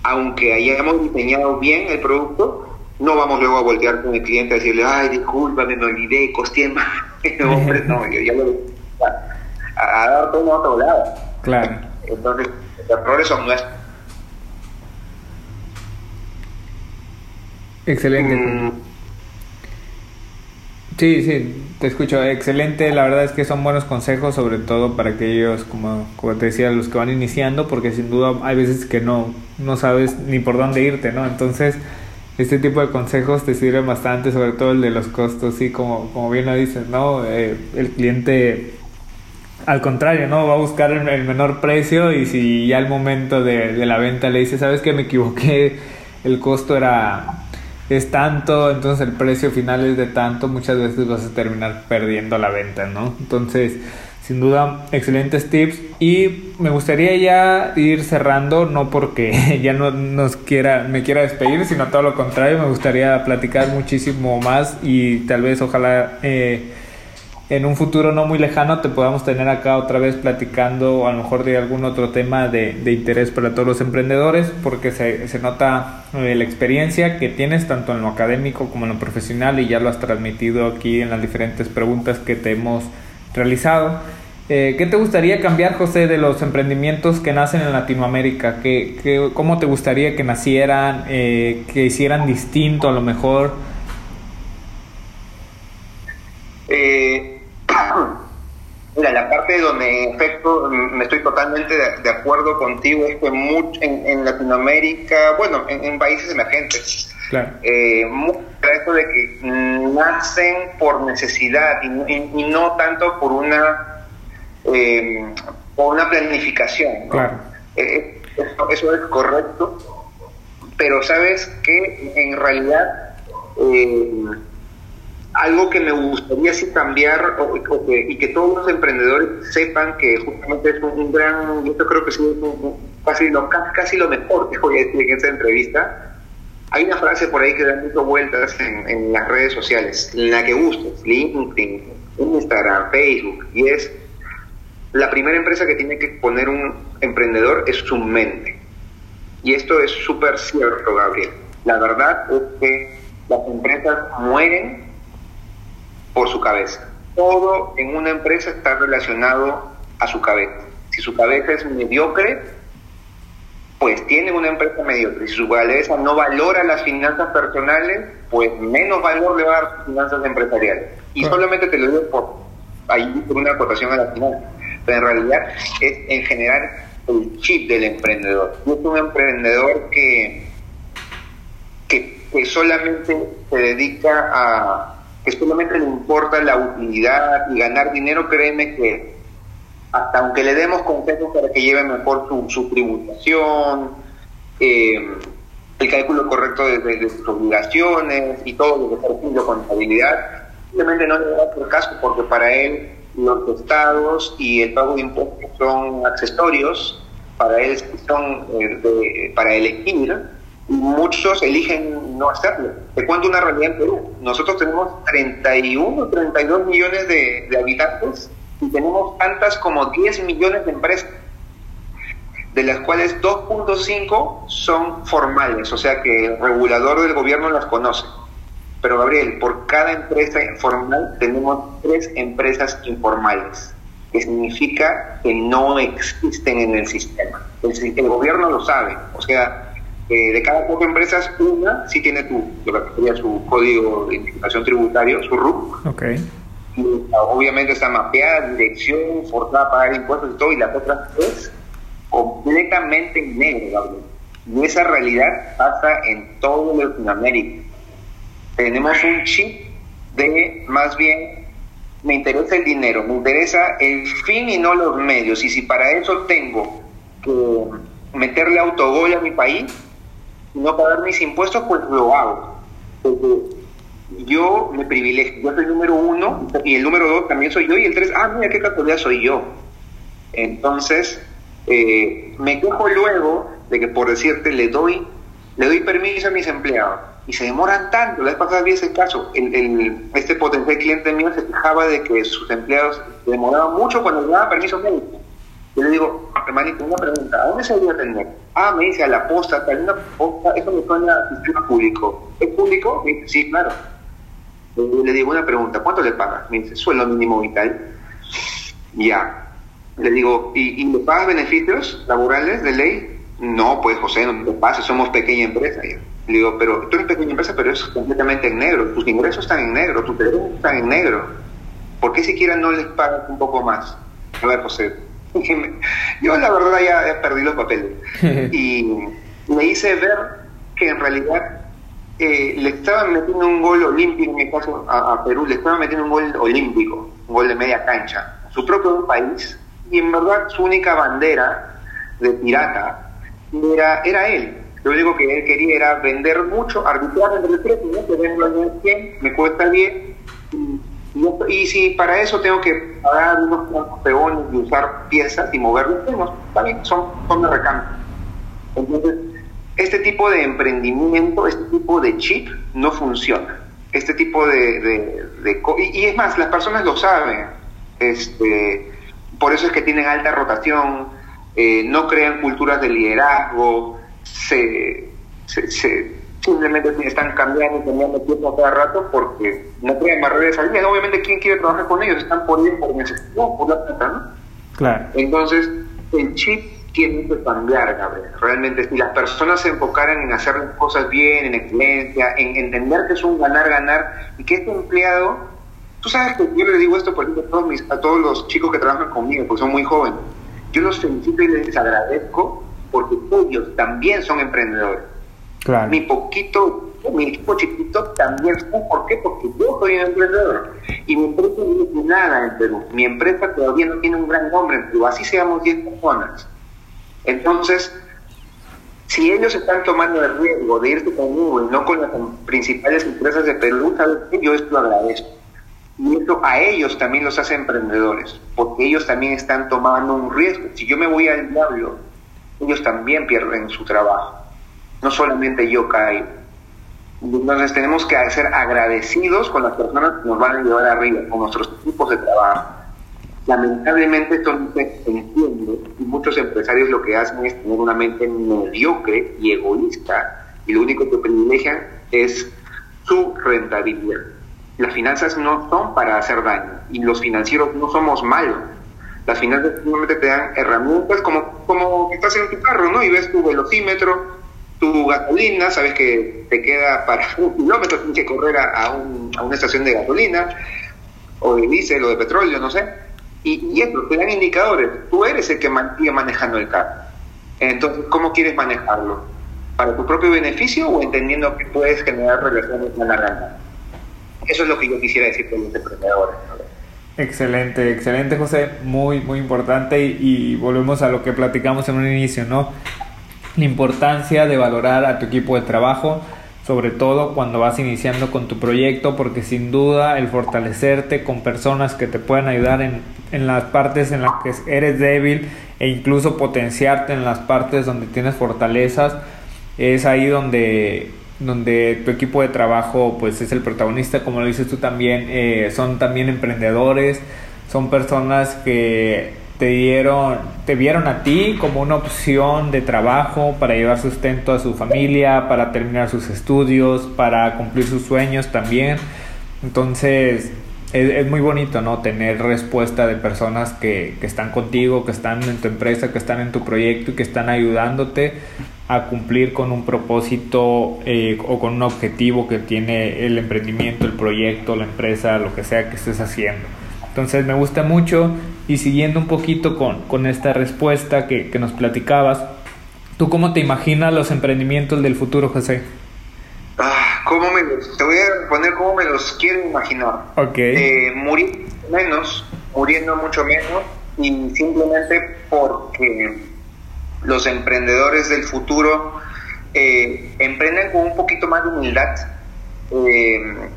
B: aunque hayamos diseñado bien el producto, no vamos luego a voltear con el cliente a decirle, ay, discúlpame, me olvidé, costé más. [LAUGHS] hombre, no, yo ya lo a, a dar todo a otro lado. Claro. Entonces, los errores son nuestros.
A: Excelente. Mm. Sí, sí, te escucho. Excelente. La verdad es que son buenos consejos, sobre todo para aquellos, como, como te decía, los que van iniciando, porque sin duda hay veces que no, no sabes ni por dónde irte, ¿no? Entonces, este tipo de consejos te sirven bastante, sobre todo el de los costos, sí, como, como bien lo dices, ¿no? Eh, el cliente al contrario, ¿no? Va a buscar el, menor precio y si ya al momento de, la venta le dice, sabes que me equivoqué, el costo era es tanto, entonces el precio final es de tanto, muchas veces vas a terminar perdiendo la venta, ¿no? Entonces, sin duda, excelentes tips y me gustaría ya ir cerrando, no porque [LAUGHS] ya no nos quiera, me quiera despedir, sino todo lo contrario, me gustaría platicar muchísimo más y tal vez ojalá... Eh, en un futuro no muy lejano te podamos tener acá otra vez platicando a lo mejor de algún otro tema de, de interés para todos los emprendedores porque se, se nota eh, la experiencia que tienes tanto en lo académico como en lo profesional y ya lo has transmitido aquí en las diferentes preguntas que te hemos realizado. Eh, ¿Qué te gustaría cambiar, José, de los emprendimientos que nacen en Latinoamérica? ¿Qué, qué cómo te gustaría que nacieran, eh, que hicieran distinto a lo mejor?
B: Eh, mira, la parte donde en efecto me estoy totalmente de, acuerdo contigo es que mucho, en, Latinoamérica, bueno, en, países emergentes, claro. eh, esto de que nacen por necesidad y, no tanto por una eh, por una planificación. Claro. Eh, eso, eso, es correcto, pero sabes que en realidad eh, algo que me gustaría así cambiar y que todos los emprendedores sepan que justamente es un, gran, yo creo que es casi, lo, mejor que voy a decir en esta entrevista. Hay una frase por ahí que da muchas vueltas en, las redes sociales, la que gustes, LinkedIn, Instagram, Facebook, y es la primera empresa que tiene que poner un emprendedor es su mente. Y esto es súper cierto, Gabriel. La verdad es que las empresas mueren por su cabeza. Todo en una empresa está relacionado a su cabeza. Si su cabeza es mediocre, pues tiene una empresa mediocre. Si su cabeza no valora las finanzas personales, pues menos valor le va a dar las finanzas empresariales. Y solamente te lo digo por ahí por una acotación a la final. Pero en realidad es en general el chip del emprendedor. es un emprendedor que, que solamente se dedica a, que solamente le importa la utilidad y ganar dinero, créeme que hasta aunque le demos consejos para que lleve mejor su, tributación, eh, el cálculo correcto de, sus obligaciones y todo lo que está haciendo contabilidad, simplemente no le da por caso porque para él los estados y el pago de impuestos son accesorios, para él son eh, para elegir muchos eligen no hacerlo. Te cuento una realidad en Perú. Nosotros tenemos 31, 32 millones de, habitantes y tenemos tantas como 10 millones de empresas, de las cuales 2.5 son formales, o sea que el regulador del gobierno las conoce. Pero Gabriel, por cada empresa informal tenemos tres empresas informales, que significa que no existen en el sistema. El, el gobierno lo sabe, o sea, eh, de cada cuatro empresas, una sí tiene tu, lo que sería su código de identificación tributario, su RUC.
A: Okay.
B: Y, obviamente está mapeada, dirección, forzada a pagar impuestos y todo, y la otra es completamente en negro, Gabriel. Y esa realidad pasa en todo Latinoamérica. Tenemos un chip de más bien me interesa el dinero, me interesa el fin y no los medios. Y si para eso tengo que meterle autogol a mi país, no pagar mis impuestos, pues lo hago. Porque yo me privilegio, yo soy el número uno y el número dos también soy yo y el tres, ah, mira qué casualidad soy yo. Entonces, eh, me quejo luego de que por decirte le doy, le doy permiso a mis empleados y se demoran tanto. La vez pasada vi ese caso, el, este potencial cliente mío se quejaba de que sus empleados demoraban mucho cuando le daban permiso médico. Yo le digo, hermanito, una pregunta, ¿a dónde se debería atender? Ah, me dice, a la posta, hay una posta, eso me suena a público. ¿Es público? Me dice, sí, claro. Le digo una pregunta, ¿cuánto le pagas? Me dice, sueldo mínimo vital. Ya. Le digo, ¿y, le pagas beneficios laborales de ley? No, pues José, no te pases, somos pequeña empresa. Le digo, pero tú eres pequeña empresa, pero es completamente en negro. Tus ingresos están en negro, tus derechos están en negro. ¿Por qué siquiera no les pagas un poco más? A ver, José, [LAUGHS] yo la verdad ya perdido los papeles. [LAUGHS] y me hice ver que en realidad eh, le estaban metiendo un gol olímpico, en mi caso a, Perú, le estaban metiendo un gol olímpico, un gol de media cancha, su propio país, y en verdad su única bandera de pirata era, era él. Lo único que él quería era vender mucho, arbitrar entre el precio, ¿no? que vendo a 100, me cuesta 10, y si para eso tengo que pagar unos peones y usar piezas y moverlos, también son, son de recambio. Entonces, este tipo de emprendimiento, este tipo de chip no funciona. Este tipo de, y, es más, las personas lo saben. Este, por eso es que tienen alta rotación, eh, no crean culturas de liderazgo, se, simplemente están cambiando y cambiando tiempo cada rato porque no crean barreras al día. Obviamente, ¿quién quiere trabajar con ellos? Están por ir por necesidad, por la plata, ¿no?
A: Claro.
B: Entonces, el chip tiene que cambiar, Gabriel. Realmente, si las personas se enfocaran en hacer las cosas bien, en excelencia, en entender que es un ganar-ganar y que este empleado, tú sabes que yo le digo esto, por ejemplo, a todos, mis, a todos los chicos que trabajan conmigo, porque son muy jóvenes, yo los felicito y les agradezco porque ellos también son emprendedores. Mi poquito mi equipo chiquito también ¿Por qué? Porque yo soy un emprendedor. Y mi empresa no tiene nada en Perú. Mi empresa todavía no tiene un gran nombre en Perú. Así seamos 10 personas. Entonces, si ellos están tomando el riesgo de irse conmigo y no con las principales empresas de Perú, ¿sabes? Yo esto lo agradezco. Y eso a ellos también los hace emprendedores, porque ellos también están tomando un riesgo. Si yo me voy al diablo, ellos también pierden su trabajo. No solamente yo caigo. Entonces tenemos que ser agradecidos con las personas que nos van a llevar arriba, con nuestros equipos de trabajo Lamentablemente esto no se entiende y muchos empresarios lo que hacen es tener una mente mediocre y egoísta y lo único que privilegian es su rentabilidad. Las finanzas no son para hacer daño y los financieros no somos malos. Las finanzas simplemente te dan herramientas como, como estás en tu carro, ¿no? Y ves tu velocímetro, tu gasolina, sabes que te queda para un kilómetro, tienes que correr a, a una estación de gasolina o de diésel o de petróleo, no sé y, y eso, te dan indicadores. Tú eres el que sigue manejando el carro. Entonces, ¿cómo quieres manejarlo? ¿Para tu propio beneficio o entendiendo que puedes generar relaciones a la Eso es lo que yo quisiera decir con los emprendedores.
A: Excelente, excelente José, muy, muy importante y, y, volvemos a lo que platicamos en un inicio, ¿no? La importancia de valorar a tu equipo de trabajo, sobre todo cuando vas iniciando con tu proyecto, porque sin duda el fortalecerte con personas que te puedan ayudar en, en las partes en las que eres débil e incluso potenciarte en las partes donde tienes fortalezas, es ahí donde, donde tu equipo de trabajo pues es el protagonista, como lo dices tú también, eh, son también emprendedores, son personas que te dieron, te vieron a ti como una opción de trabajo para llevar sustento a su familia, para terminar sus estudios, para cumplir sus sueños también. Entonces, es, muy bonito, ¿no? Tener respuesta de personas que, que, están contigo, que están en tu empresa, que están en tu proyecto y que están ayudándote a cumplir con un propósito eh, o con un objetivo que tiene el emprendimiento, el proyecto, la empresa, lo que sea que estés haciendo. Entonces me gusta mucho y siguiendo un poquito con, con esta respuesta que, que nos platicabas, ¿tú cómo te imaginas los emprendimientos del futuro, José?
B: Ah, ¿cómo me te voy a poner cómo me los quiero imaginar.
A: Ok.
B: Eh, muriendo menos, muriendo mucho menos y simplemente porque los emprendedores del futuro eh, emprenden con un poquito más de humildad. Eh,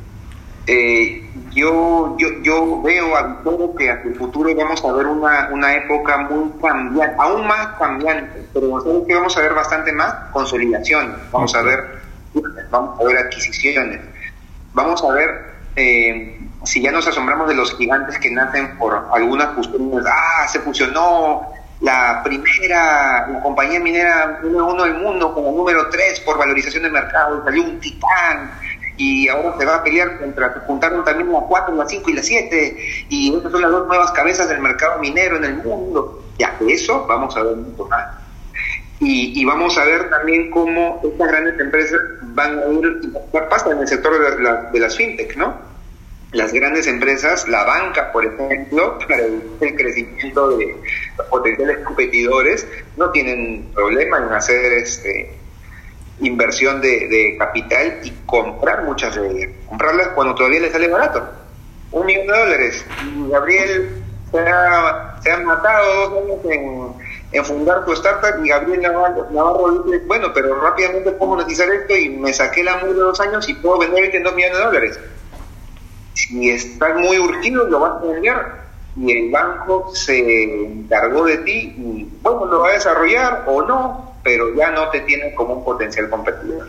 B: eh, yo, yo, yo veo a todo que hacia el futuro vamos a ver una, una época muy cambiante, aún más cambiante, pero que vamos a ver bastante más consolidación, vamos a ver, vamos a ver adquisiciones, vamos a ver eh, si ya nos asombramos de los gigantes que nacen por algunas fusiones, ah, se fusionó la primera la compañía minera número uno del mundo como número tres por valorización de mercado, salió un titán, y ahora se va a pelear contra, juntaron también la 4, la 5 y la 7, y esas son las dos nuevas cabezas del mercado minero en el mundo. Ya, de eso vamos a ver mucho más. Y, y vamos a ver también cómo estas grandes empresas van a ir, pasa en el sector de, la, de las fintech, ¿no? Las grandes empresas, la banca, por ejemplo, para el crecimiento de los potenciales competidores, no tienen problema en hacer este inversión de, capital y comprar muchas de ellas. Comprarlas cuando todavía le sale barato. Un millón de dólares. Gabriel se ha, matado dos años en, fundar tu startup y Gabriel Navarro, dice, bueno, pero rápidamente puedo monetizar esto y me saqué la mula de dos años y puedo vender en dos millones de dólares. Si estás muy urgido, lo vas a vender y el banco se encargó de ti y bueno, lo va a desarrollar o no, pero ya no te tienen como un potencial competidor.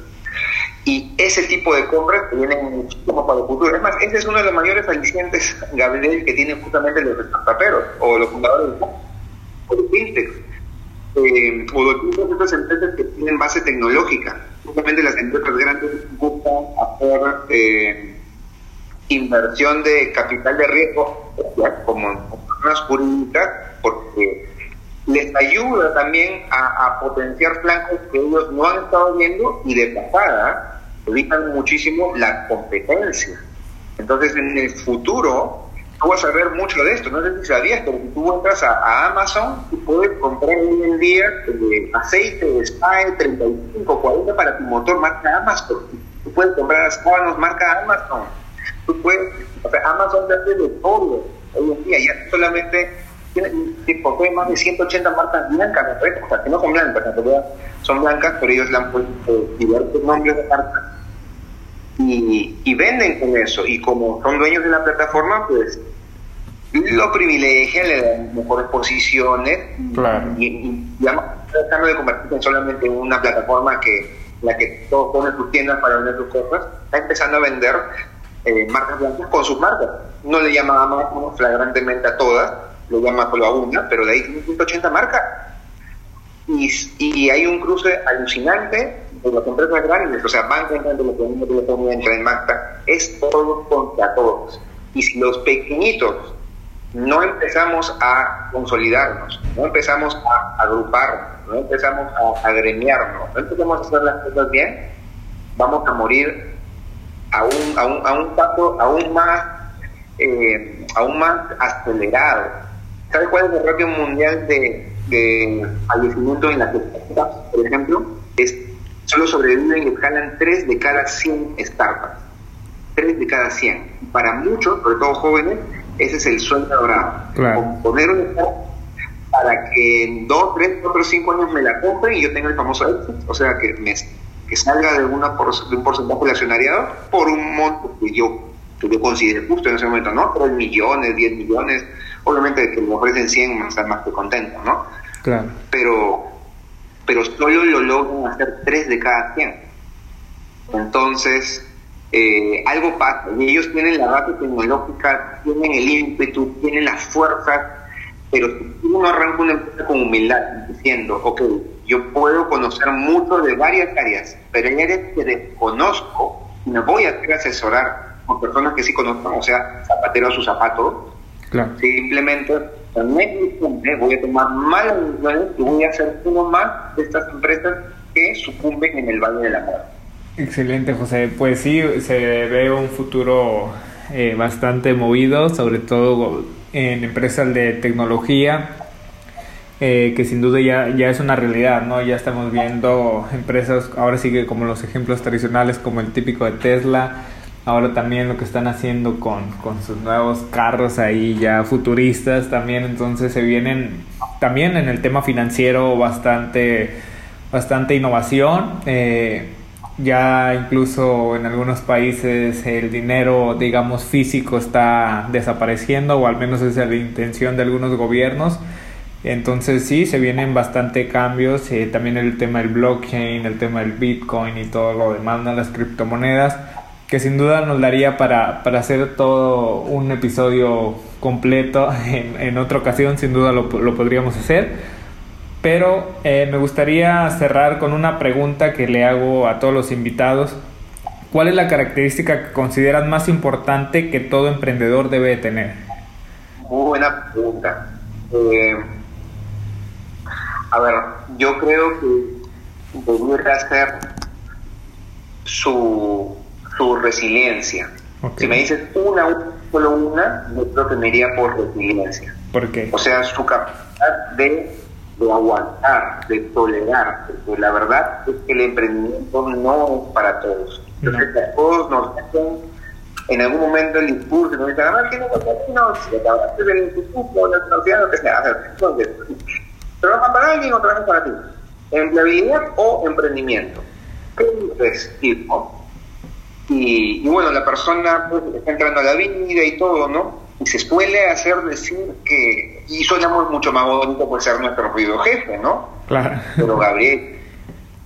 B: Y ese tipo de compras vienen muchísimo para el futuro. Es más, ese es uno de los mayores alicientes, Gabriel, que tienen justamente los startuperos o los fundadores o los fintech eh, o de otras empresas que tienen base tecnológica. Justamente las empresas grandes buscan hacer eh, inversión de capital de riesgo como personas jurídicas porque les ayuda también a, potenciar flancos que ellos no han estado viendo y de pasada evitan muchísimo la competencia. Entonces, en el futuro, tú vas a ver mucho de esto. No sé si sabías, pero si tú entras a, Amazon, tú puedes comprar hoy en día eh, aceite de SPAE 35, 40 para tu motor marca Amazon. Tú puedes comprar sábanos marca Amazon. Tú puedes, Amazon te hace de todo hoy en día. Ya solamente tipo, hay más de 180 marcas blancas, o sea, que no son blancas, en realidad son blancas, pero ellos le han puesto diversos nombres de marcas y, y, venden con eso. Y como son dueños de la plataforma, pues lo privilegian, le dan mejores posiciones claro. y, y, tratando de convertirse en solamente una plataforma que la que todos ponen sus tiendas para vender sus cosas, está empezando a vender eh, marcas blancas con sus marcas. No le llamábamos flagrantemente a todas, lo llama solo a una, pero de ahí tiene 180 marcas. Y, y hay un cruce alucinante de las empresas grandes, o sea, Banca entra en telefonía, telefonía entra en Magda, es todo contra todos. Y si los pequeñitos no empezamos a consolidarnos, no empezamos a agruparnos, no empezamos a agremiarnos, no empezamos a hacer las cosas bien, vamos a morir a un, a un, a un paso aún más, eh, aún más acelerado ¿Sabes cuál es el ratio mundial de, de fallecimiento en las startups, por ejemplo? Es solo sobreviven y escalan 3 de cada 100 startups. 3 de cada 100. Para muchos, sobre todo jóvenes, ese es el sueño dorado. Claro. Poner un startup para que en 2, 3, 4, 5 años me la compren y yo tenga el famoso éxito. O sea, que, me, que salga de, una de un porcentaje de accionariado por un monto que yo, que yo considere justo en ese momento, ¿no? 3 millones, 10 millones, obviamente que me ofrecen 100 me estar más que contento, ¿no? Claro. Pero, pero solo lo logran hacer 3 de cada 100. Entonces, eh, algo pasa. Y ellos tienen la base tecnológica, tienen el ímpetu, tienen las fuerzas, pero si uno arranca una empresa con humildad, diciendo, ok, yo puedo conocer mucho de varias áreas, pero en áreas que desconozco, me voy a hacer asesorar con personas que sí conozcan, o sea, zapatero a su zapato, Simplemente voy a tomar malas decisiones y voy a hacer uno más de estas empresas que sucumben en el Valle de la Muerte.
A: Excelente, José. Pues sí, se ve un futuro eh, bastante movido, sobre todo en empresas de tecnología, eh, que sin duda ya, ya es una realidad, ¿no? Ya estamos viendo empresas, ahora sí que como los ejemplos tradicionales, como el típico de Tesla, ahora también lo que están haciendo con, sus nuevos carros ahí ya futuristas también, entonces se vienen también en el tema financiero bastante, bastante innovación. Eh, ya incluso en algunos países el dinero, digamos, físico está desapareciendo, o al menos es la intención de algunos gobiernos. Entonces sí, se vienen bastante cambios, eh, también el tema del blockchain, el tema del bitcoin y todo lo demás, las criptomonedas que sin duda nos daría para, para hacer todo un episodio completo [LAUGHS] en, en otra ocasión, sin duda lo, lo podríamos hacer. Pero eh, me gustaría cerrar con una pregunta que le hago a todos los invitados. ¿Cuál es la característica que consideras más importante que todo emprendedor debe tener?
B: Muy buena pregunta. Eh, a ver, yo creo que debería ser su su resiliencia. Si me dices una, solo una, yo creo que me iría por resiliencia.
A: ¿Por qué?
B: O sea, su capacidad de, de aguantar, de tolerar, porque la verdad es que el emprendimiento no es para todos. Que a todos nos hacen en algún momento el discurso, nos dicen, ah, ¿qué no no, si acabaste del discurso, la universidad, lo que sea, entonces, ¿trabajan para alguien o trabajan para ti? ¿Empleabilidad o emprendimiento? ¿Qué es tipo? Y, bueno, la persona pues, está entrando a la vida y todo, ¿no? Y se suele hacer decir que, y suena mucho más bonito por ser nuestro ruido jefe, ¿no?
A: Claro.
B: Pero Gabriel,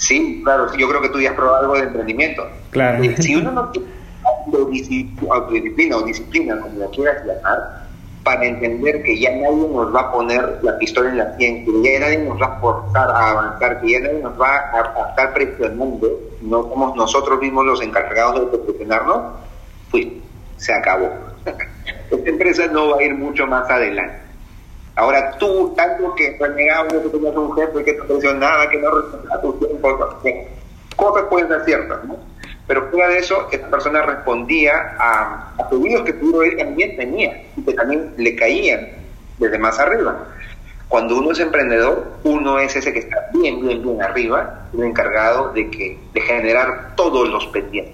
B: Sí, claro, yo creo que tú ya has probado algo de emprendimiento.
A: Claro.
B: Si uno no tiene autodisciplina o disciplina, como lo quieras llamar, para entender que ya nadie nos va a poner la pistola en la sien, que ya nadie nos va a forzar a avanzar, que ya nadie nos va a, estar presionando, no somos nosotros mismos los encargados de presionarnos, pues se acabó. [LAUGHS] Esta empresa no va a ir mucho más adelante. Ahora tú, tanto que renegabas que tenías un jefe que te presionaba, que no respetaba tus tiempos, cosas pueden ser ciertas, ¿no? Pero fuera de eso, esta persona respondía a, a pedidos que pudo él también tenía y que también le caían desde más arriba. Cuando uno es emprendedor, uno es ese que está bien, bien, bien arriba, el encargado de, que, de generar todos los pendientes.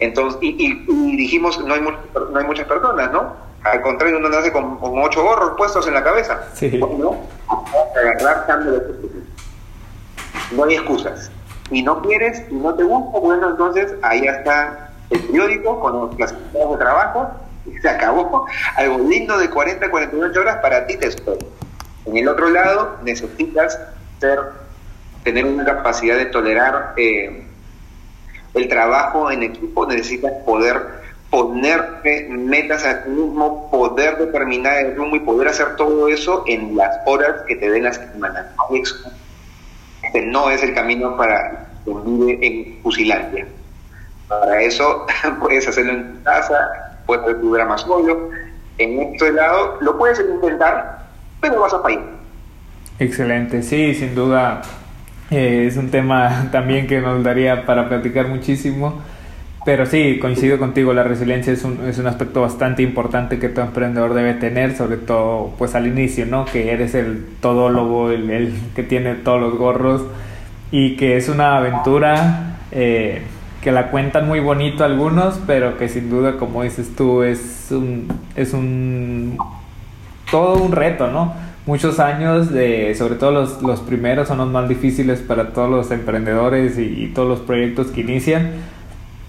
B: Entonces, y, dijimos, no hay, no hay muchas personas, ¿no? Al contrario, uno nace con, con ocho gorros puestos en la cabeza.
A: Sí.
B: Bueno, agarrar cambio de No hay excusas y no quieres y no te gusta, bueno, entonces ahí está el periódico con los clasificados de trabajo, y se acabó. [LAUGHS] Algo lindo de 40 a 48 horas para ti te espero. En el otro lado, necesitas ser, tener una capacidad de tolerar eh, el trabajo en equipo, necesitas poder ponerte metas a ti mismo, poder determinar el rumbo y poder hacer todo eso en las horas que te den las semanas. No no es el camino para quien vive en Fusilandia. Para eso [LAUGHS] puedes hacerlo en tu casa, puedes hacer tu drama solo. En este lado lo puedes intentar, pero vas a fallar.
A: Excelente, sí, sin duda eh, es un tema [LAUGHS] también que nos daría para platicar muchísimo. Pero sí, coincido contigo, la resiliencia es un, es un aspecto bastante importante que todo emprendedor debe tener, sobre todo pues al inicio, ¿no? Que eres el todólogo, el, el que tiene todos los gorros y que es una aventura eh, que la cuentan muy bonito algunos, pero que sin duda, como dices tú, es un, es un todo un reto, ¿no? Muchos años de, sobre todo los, los primeros son los más difíciles para todos los emprendedores y todos los proyectos que inician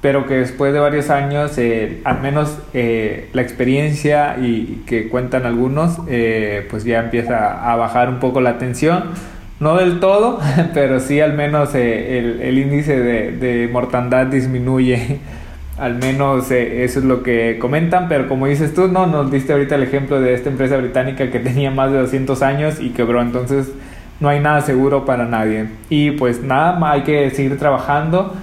A: pero que después de varios años, eh, al menos eh, la experiencia y, que cuentan algunos, eh, pues ya empieza a bajar un poco la tensión. No del todo, [LAUGHS] pero sí al menos el, el, índice de, de, mortandad disminuye. [LAUGHS] Al menos eso es lo que comentan, pero como dices tú, no, nos diste ahorita el ejemplo de esta empresa británica que [LAUGHS] tenía más de 200 años y quebró, entonces no hay nada seguro para nadie. Y pues nada, hay que seguir trabajando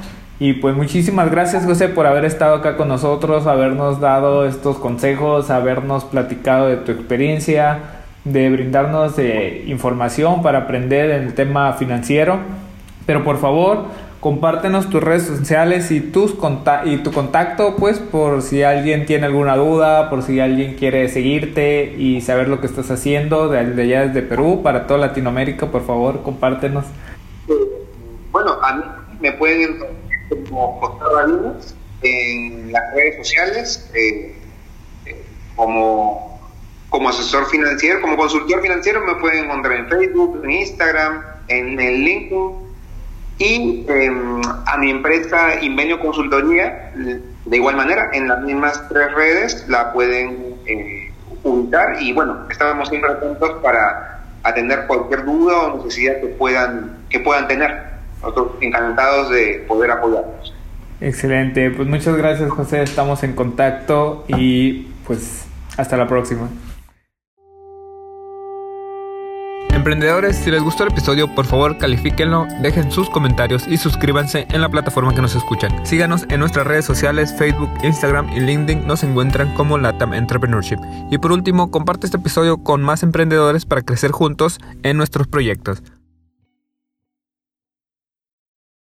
A: y pues muchísimas gracias José por haber estado acá con nosotros, habernos dado estos consejos, habernos platicado de tu experiencia, de brindarnos eh, información para aprender en el tema financiero. Pero por favor, compártenos tus redes sociales y, tus y tu contacto, pues por si alguien tiene alguna duda, por si alguien quiere seguirte y saber lo que estás haciendo de, allá desde Perú, para toda Latinoamérica, por favor, compártenos.
B: Bueno, a mí me pueden como José Rabines en las redes sociales, eh, eh, como, como asesor financiero, como consultor financiero me pueden encontrar en Facebook, en Instagram, en el LinkedIn y em, a mi empresa Invenio Consultoría, de igual manera, en las mismas tres redes la pueden eh, ubicar y bueno, estamos siempre atentos para atender cualquier duda o necesidad que puedan, que puedan tener. Nosotros encantados de poder apoyarnos.
A: Excelente, pues muchas gracias José, estamos en contacto y pues hasta la próxima. Emprendedores, si les gustó el episodio, por favor califíquenlo, dejen sus comentarios y suscríbanse en la plataforma que nos escuchan. Síganos en nuestras redes sociales, Facebook, Instagram y LinkedIn, nos encuentran como Latam Entrepreneurship. Y por último, comparte este episodio con más emprendedores para crecer juntos en nuestros proyectos.